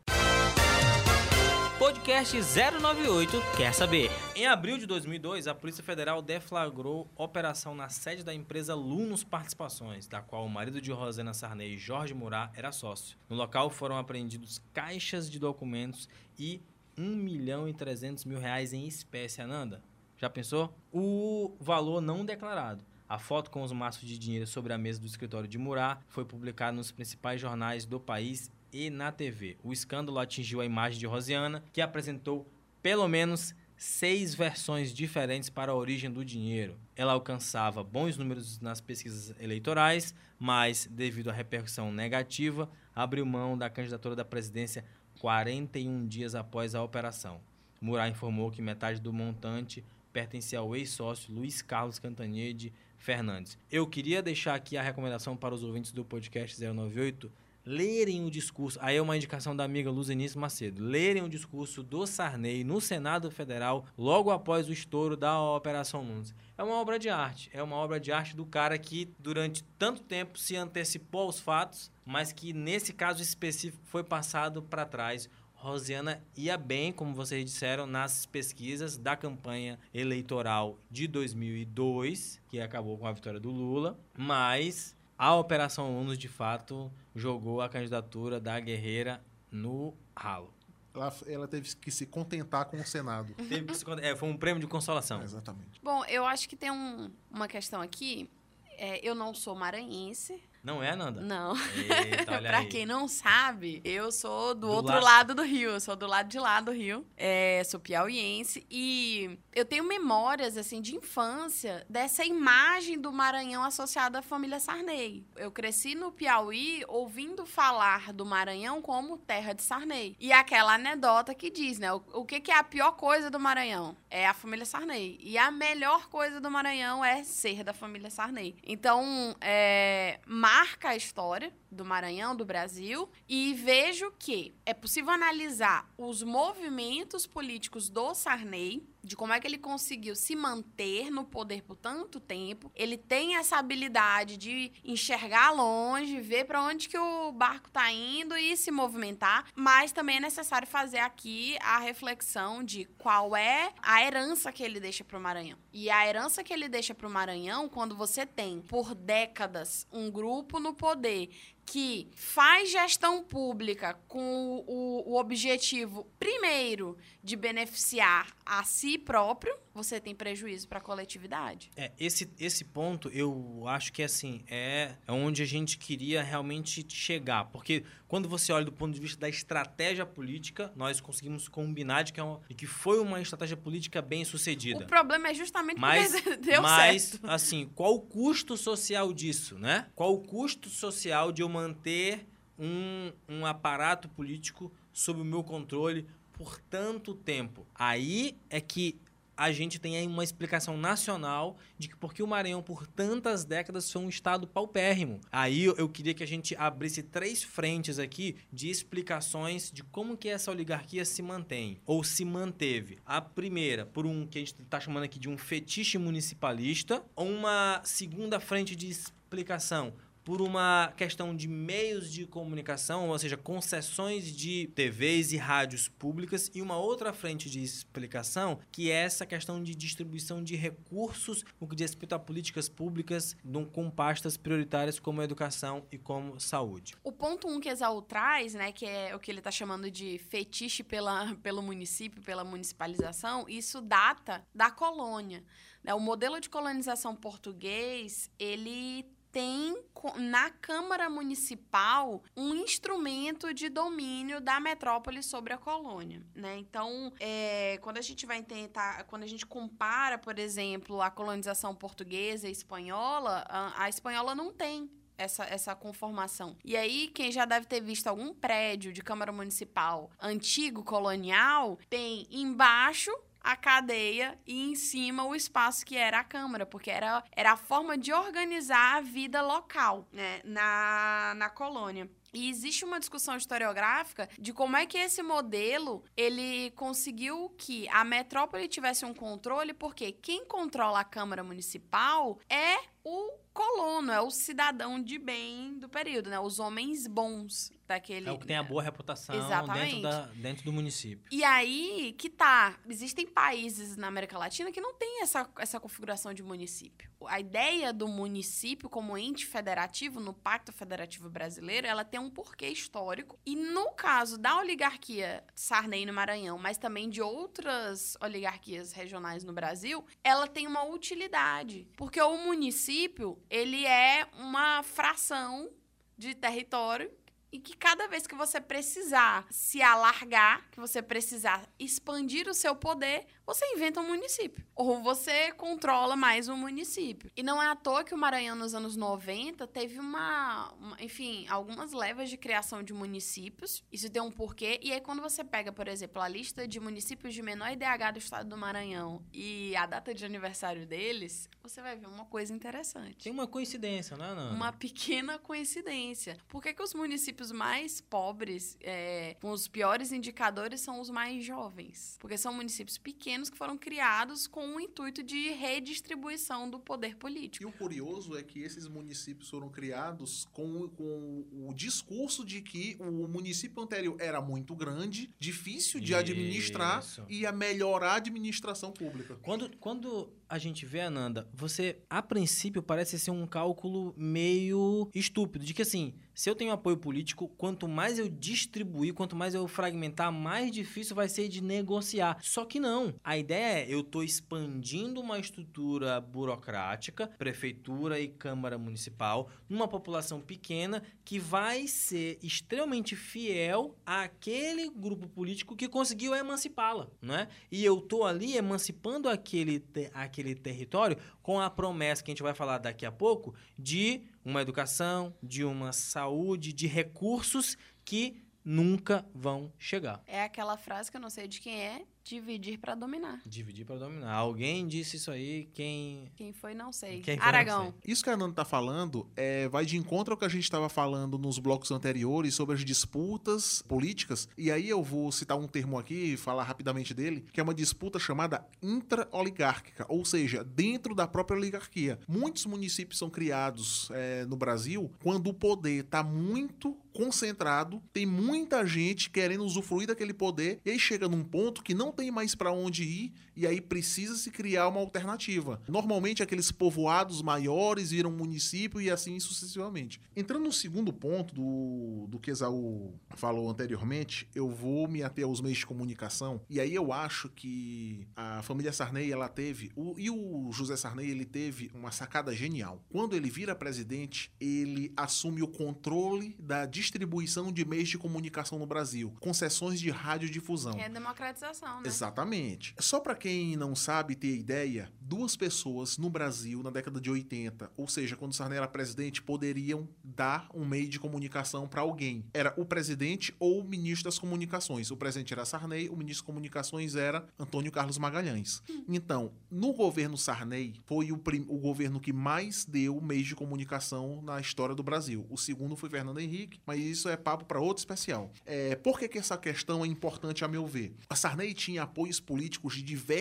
Podcast 098 quer saber. Em abril de 2002, a Polícia Federal deflagrou operação na sede da empresa Lunos Participações, da qual o marido de Rosana Sarney, Jorge Murat, era sócio. No local foram apreendidos caixas de documentos e 1 milhão e 300 mil reais em espécie, Ananda. Já pensou? O valor não declarado. A foto com os maços de dinheiro sobre a mesa do escritório de Murat foi publicada nos principais jornais do país e na TV. O escândalo atingiu a imagem de Rosiana, que apresentou pelo menos seis versões diferentes para a origem do dinheiro. Ela alcançava bons números nas pesquisas eleitorais, mas, devido à repercussão negativa, abriu mão da candidatura da presidência 41 dias após a operação. Murat informou que metade do montante pertencia ao ex-sócio Luiz Carlos Cantanhede Fernandes. Eu queria deixar aqui a recomendação para os ouvintes do podcast 098 lerem o discurso. Aí é uma indicação da amiga Luzenice Macedo. Lerem o discurso do Sarney no Senado Federal logo após o estouro da Operação Nunes. É uma obra de arte. É uma obra de arte do cara que durante tanto tempo se antecipou aos fatos, mas que nesse caso específico foi passado para trás. Rosiana ia bem, como vocês disseram, nas pesquisas da campanha eleitoral de 2002, que acabou com a vitória do Lula, mas a Operação Unos, de fato, jogou a candidatura da guerreira no ralo. Ela, ela teve que se contentar com o Senado. *laughs* Teve que se é, foi um prêmio de consolação. É, exatamente. Bom, eu acho que tem um- uma questão aqui. É, eu não sou maranhense. Não é, Nanda? Não. Eita, *laughs* pra aí. quem não sabe, eu sou do, Do outro lado- lado do rio. Eu sou do lado de lá do rio. É, sou piauiense. E eu tenho memórias, assim, de infância dessa imagem do Maranhão associada à família Sarney. Eu cresci no Piauí ouvindo falar do Maranhão como terra de Sarney. E aquela anedota que diz, né? O, o que, que é a pior coisa do Maranhão? É a família Sarney. E a melhor coisa do Maranhão é ser da família Sarney. Então, é, marca a história do Maranhão, do Brasil, e vejo que é possível analisar os movimentos políticos do Sarney, de como é que ele conseguiu se manter no poder por tanto tempo. Ele tem essa habilidade de enxergar longe, ver para onde que o barco tá indo e se movimentar, mas também é necessário fazer aqui a reflexão de qual é a herança que ele deixa para o Maranhão. E a herança que ele deixa para o Maranhão, quando você tem por décadas um grupo no poder que faz gestão pública com o, o objetivo, primeiro, de beneficiar a si próprio, você tem prejuízo para a coletividade. É, esse, esse ponto eu acho que assim é, é onde a gente queria realmente chegar. Porque quando você olha do ponto de vista da estratégia política, nós conseguimos combinar de que, é uma, de que foi uma estratégia política bem sucedida. O problema é justamente Mas, porque *laughs* deu mas certo. assim, qual o custo social disso, né? Qual o custo social de eu manter um, um aparato político sob o meu controle por tanto tempo? Aí é que a gente tem aí uma explicação nacional de que porque o Maranhão por tantas décadas foi um estado paupérrimo. Aí eu queria que a gente abrisse três frentes aqui de explicações de como que essa oligarquia se mantém ou se manteve. A primeira, por um que a gente está chamando aqui de um fetiche municipalista, uma segunda frente de explicação por uma questão de meios de comunicação, ou seja, concessões de TVs e rádios públicas, e uma outra frente de explicação, que é essa questão de distribuição de recursos no que diz respeito a políticas públicas com pastas prioritárias como educação e como saúde. O ponto um que Exaú traz, né, que é o que ele está chamando de fetiche pela, pelo município, pela municipalização, isso data da colônia. Né? O modelo de colonização português, ele tem na Câmara Municipal um instrumento de domínio da metrópole sobre a colônia, né? Então, é, quando a gente vai tentar, quando a gente compara, por exemplo, a colonização portuguesa e espanhola, a, a espanhola não tem essa, essa conformação. E aí, quem já deve ter visto algum prédio de Câmara Municipal antigo colonial, tem embaixo a cadeia e em cima o espaço que era a Câmara, porque era, era a forma de organizar a vida local né, na, na colônia. E existe uma discussão historiográfica de como é que esse modelo ele conseguiu que a metrópole tivesse um controle, porque quem controla a Câmara Municipal é o colono, é o cidadão de bem do período, né? Os homens bons daquele. É o que tem a boa reputação dentro, da, dentro do município. E aí que tá. Existem países na América Latina que não tem essa, essa configuração de município. A ideia do município como ente federativo no Pacto Federativo Brasileiro, ela tem um porquê histórico. E no caso da oligarquia Sarney no Maranhão, mas também de outras oligarquias regionais no Brasil, ela tem uma utilidade. Porque o município, ele é uma fração de território e que cada vez que você precisar se alargar, que você precisar expandir o seu poder, você inventa um município. Ou você controla mais um município. E não é à toa que o Maranhão, nos anos 90, teve uma, uma, enfim, algumas levas de criação de municípios. Isso tem um porquê. E aí, quando você pega, por exemplo, a lista de municípios de menor IDH do estado do Maranhão e a data de aniversário deles, você vai ver uma coisa interessante. Tem uma coincidência, não é, não? Uma pequena coincidência. Por que, que os municípios mais pobres, é, com os piores indicadores, são os mais jovens? Porque são municípios pequenos pequenos que foram criados com o intuito de redistribuição do poder político. E o curioso é que esses municípios foram criados com, com o discurso de que o município anterior era muito grande, difícil de Isso. administrar e ia melhorar a administração pública. Quando, quando a gente vê, Ananda, você, a princípio, parece ser um cálculo meio estúpido, de que assim, se eu tenho apoio político, quanto mais eu distribuir, quanto mais eu fragmentar, mais difícil vai ser de negociar. Só que não. A ideia é, eu estou expandindo uma estrutura burocrática, prefeitura e câmara municipal, numa população pequena que vai ser extremamente fiel àquele grupo político que conseguiu emancipá-la, né? E eu tô ali emancipando aquele, aquele aquele território com a promessa que a gente vai falar daqui a pouco de uma educação, de uma saúde, de recursos que nunca vão chegar. É aquela frase que eu não sei de quem é, Dividir para dominar. Dividir para dominar. Alguém disse isso aí, quem. Quem foi, não sei. Quem foi, Aragão. Não sei. Isso que a Nanda tá falando é, vai de encontro ao que a gente estava falando nos blocos anteriores sobre as disputas políticas. E aí eu vou citar um termo aqui, falar rapidamente dele, que é uma disputa chamada intra-oligárquica, ou seja, dentro da própria oligarquia. Muitos municípios são criados é, no Brasil quando o poder está muito concentrado, tem muita gente querendo usufruir daquele poder, e aí chega num ponto que não tem mais para onde ir e aí precisa se criar uma alternativa. Normalmente aqueles povoados maiores viram município e assim sucessivamente. Entrando no segundo ponto do, do que Esaú falou anteriormente, eu vou me ater aos meios de comunicação e aí eu acho que a família Sarney ela teve o, e o José Sarney ele teve uma sacada genial. Quando ele vira presidente, ele assume o controle da distribuição de meios de comunicação no Brasil, concessões de radiodifusão. É democratização, né? Exatamente. Só para quem não sabe ter ideia, duas pessoas no Brasil na década de 80, ou seja, quando Sarney era presidente, poderiam dar um meio de comunicação para alguém. Era o presidente ou o ministro das comunicações. O presidente era Sarney, o ministro das comunicações era Antônio Carlos Magalhães. Então, no governo Sarney, foi o, o governo que mais deu meios de comunicação na história do Brasil. O segundo foi Fernando Henrique, mas isso é papo para outro especial. É, por que, que essa questão é importante a meu ver? A Sarney tinha apoios políticos de diversos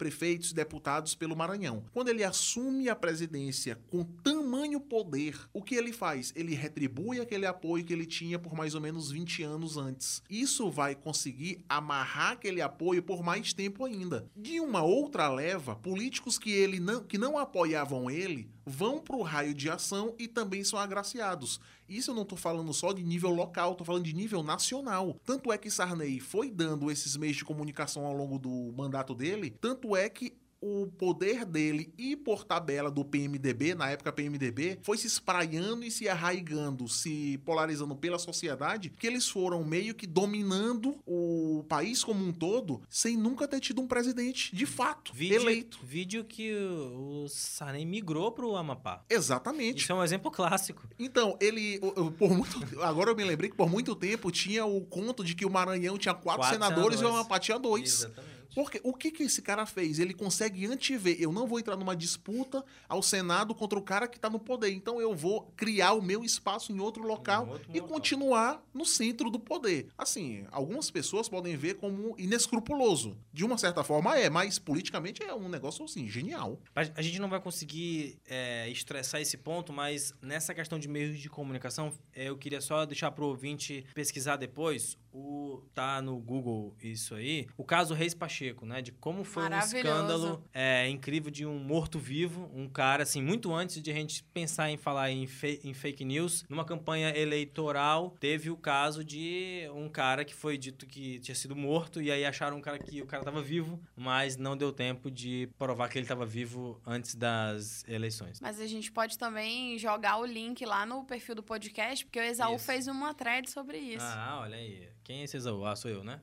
prefeitos e deputados pelo Maranhão. Quando ele assume a presidência com tamanho poder, o que ele faz? Ele retribui aquele apoio que ele tinha por mais ou menos 20 anos antes. Isso vai conseguir amarrar aquele apoio por mais tempo ainda. De uma outra leva, políticos que ele não, que não apoiavam ele vão para o raio de ação e também são agraciados. Isso eu não estou falando só de nível local, estou falando de nível nacional. Tanto é que Sarney foi dando esses meios de comunicação ao longo do mandato dele, tanto é que o poder dele e por tabela do PMDB, na época PMDB, foi se espraiando e se arraigando, se polarizando pela sociedade, que eles foram meio que dominando o país como um todo, sem nunca ter tido um presidente de fato Vídeo, eleito. vídeo que o, o Sarney migrou pro Amapá. Exatamente. Isso é um exemplo clássico. Então, ele, por muito, agora eu me lembrei que por muito tempo tinha o conto de que o Maranhão tinha quatro, Quatro senadores, e o senadores. Amapá tinha dois. Exatamente. Porque o que, que esse cara fez? Ele consegue antever. Eu não vou entrar numa disputa ao Senado contra o cara que tá no poder. Então eu vou criar o meu espaço em outro local Em outro e local. continuar no centro do poder. Assim, algumas pessoas podem ver como inescrupuloso. De uma certa forma é, mas politicamente é um negócio assim, genial. A gente não vai conseguir é, estressar esse ponto, mas nessa questão de meios de comunicação, é, eu queria só deixar pro ouvinte pesquisar depois. O, tá no Google isso aí. O caso Reis Pacheco, né? De como foi um escândalo é, incrível de um morto-vivo. Um cara, assim, muito antes de a gente pensar em falar em, em fake news, numa campanha eleitoral, teve o caso de um cara que foi dito que tinha sido morto, e aí acharam um cara que o cara tava vivo, mas não deu tempo de provar que ele tava vivo antes das eleições. Mas a gente pode também jogar o link lá no perfil do podcast, porque o Exaú Isso. fez uma thread sobre isso. Ah, olha aí. Quem é esse Exaú? Ah, sou eu, né?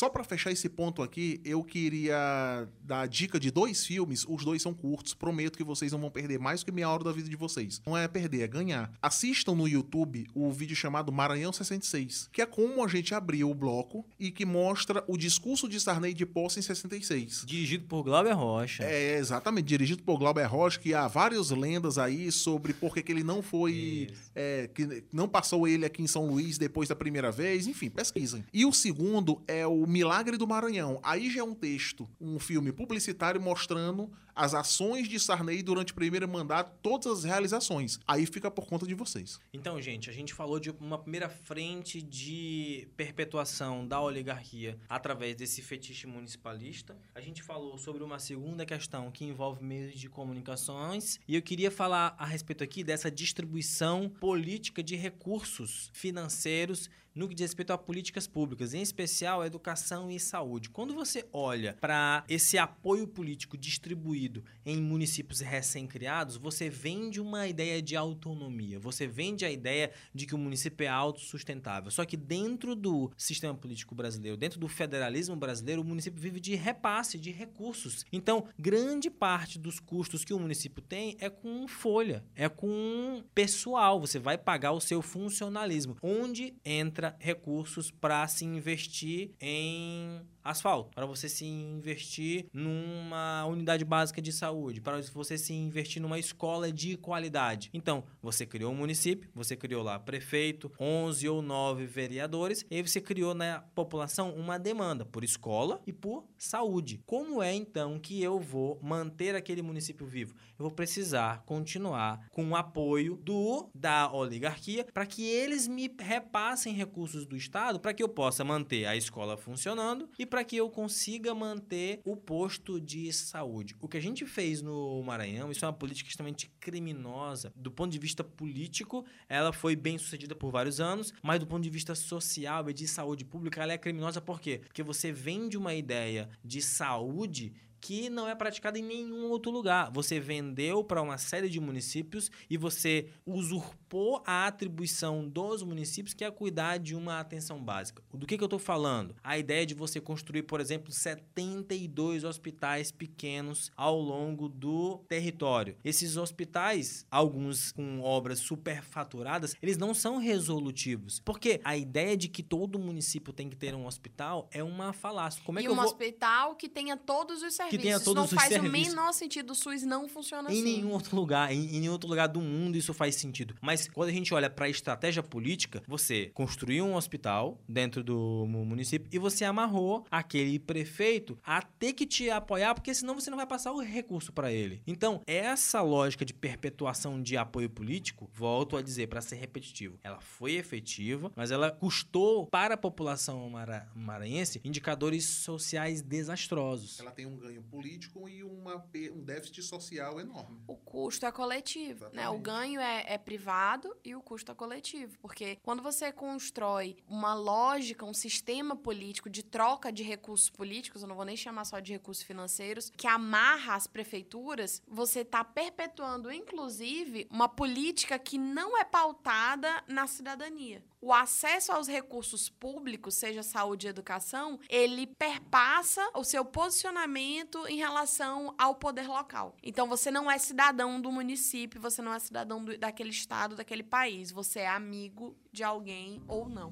Só pra fechar esse ponto aqui, eu queria dar a dica de dois filmes. Os dois são curtos. Prometo que vocês não vão perder mais que meia hora da vida de vocês. Não é perder, é ganhar. Assistam no YouTube o vídeo chamado Maranhão 66, que é como a gente abriu o bloco e que mostra o discurso de Sarney de posse em 66. Dirigido por Glauber Rocha. É, exatamente, dirigido por Glauber Rocha, que há várias lendas aí sobre por que ele não foi é, que não passou ele aqui em São Luís depois da primeira vez, enfim, pesquisem. E o segundo é o Milagre do Maranhão. Aí já é um texto, um filme publicitário mostrando as ações de Sarney durante o primeiro mandato, todas as realizações. Aí fica por conta de vocês. Então, gente, a gente falou de uma primeira frente de perpetuação da oligarquia através desse fetiche municipalista. A gente falou sobre uma segunda questão que envolve meios de comunicações. E eu queria falar a respeito aqui dessa distribuição política de recursos financeiros no que diz respeito a políticas públicas, em especial educação e saúde. Quando você olha para esse apoio político distribuído em municípios recém-criados, você vende uma ideia de autonomia, você vende a ideia de que o município é autossustentável. Só que dentro do sistema político brasileiro, dentro do federalismo brasileiro, o município vive de repasse de recursos. Então, grande parte dos custos que o município tem é com folha, é com pessoal. Você vai pagar o seu funcionalismo, onde entra recursos para se investir em asfalto, para você se investir numa unidade básica de saúde, para você se investir numa escola de qualidade. Então, você criou um município, você criou lá prefeito, 11 ou 9 vereadores, e aí você criou na população uma demanda por escola e por saúde. Como é então que eu vou manter aquele município vivo? Eu vou precisar continuar com o apoio do da oligarquia para que eles me repassem recursos do estado para que eu possa manter a escola funcionando e para que eu consiga manter o posto de saúde. O que a gente fez no Maranhão, isso é uma política extremamente criminosa. Do ponto de vista político, ela foi bem sucedida por vários anos, mas do ponto de vista social e de saúde pública, ela é criminosa por quê? Porque você vende uma ideia de saúde que não é praticada em nenhum outro lugar. Você vendeu para uma série de municípios e você usurpou a atribuição dos municípios que é cuidar de uma atenção básica. Do que, que eu estou falando? A ideia de você construir, por exemplo, 72 hospitais pequenos ao longo do território. Esses hospitais, alguns com obras superfaturadas, eles não são resolutivos. Porque a ideia de que todo município tem que ter um hospital é uma falácia. Como é e que eu um vou... hospital que tenha todos os serviços. Que tenha Isso todos não os faz serviços. o menor sentido. O SUS não funciona Em assim. nenhum outro lugar, em, em nenhum outro lugar do mundo isso faz sentido. Mas quando a gente olha para a estratégia política, você construiu um hospital dentro do mu- município e você amarrou aquele prefeito a ter que te apoiar, porque senão você não vai passar o recurso para ele. Então, essa lógica de perpetuação de apoio político, volto a dizer para ser repetitivo, ela foi efetiva, mas ela custou para a população mara- maranhense indicadores sociais desastrosos. Ela tem um ganho político e uma, um déficit social enorme. O custo é coletivo, né? O Exatamente. ganho é, é privado e o custo é coletivo. Porque quando você constrói uma lógica, um sistema político de troca de recursos políticos, eu não vou nem chamar só de recursos financeiros, que amarra as prefeituras, você está perpetuando, inclusive, uma política que não é pautada na cidadania. O acesso aos recursos públicos, seja saúde e educação, ele perpassa o seu posicionamento em relação ao poder local. Então você não é cidadão do município, você não é cidadão do- daquele estado, daquele país. Você é amigo de alguém ou não.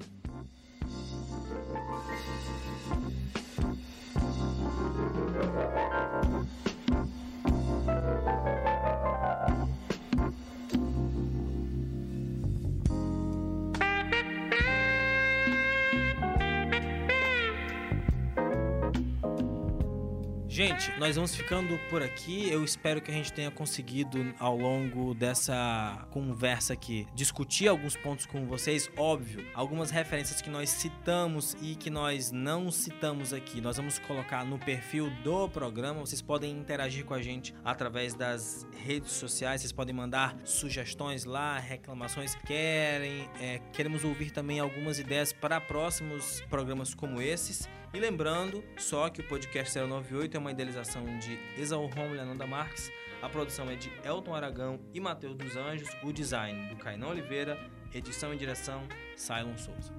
Gente, nós vamos ficando por aqui. Eu espero que a gente tenha conseguido, ao longo dessa conversa aqui, discutir alguns pontos com vocês. Óbvio, algumas referências que nós citamos e que nós não citamos aqui, nós vamos colocar no perfil do programa. Vocês podem interagir com a gente através das redes sociais. Vocês podem mandar sugestões lá, reclamações. Querem, é, queremos ouvir também algumas ideias para próximos programas como esses. E lembrando só que o podcast 098 é uma idealização de Exaú Romulo e Ananda Marques. A produção é de Elton Aragão e Matheus dos Anjos. O design do Cainão Oliveira. Edição e direção, Cylon Souza.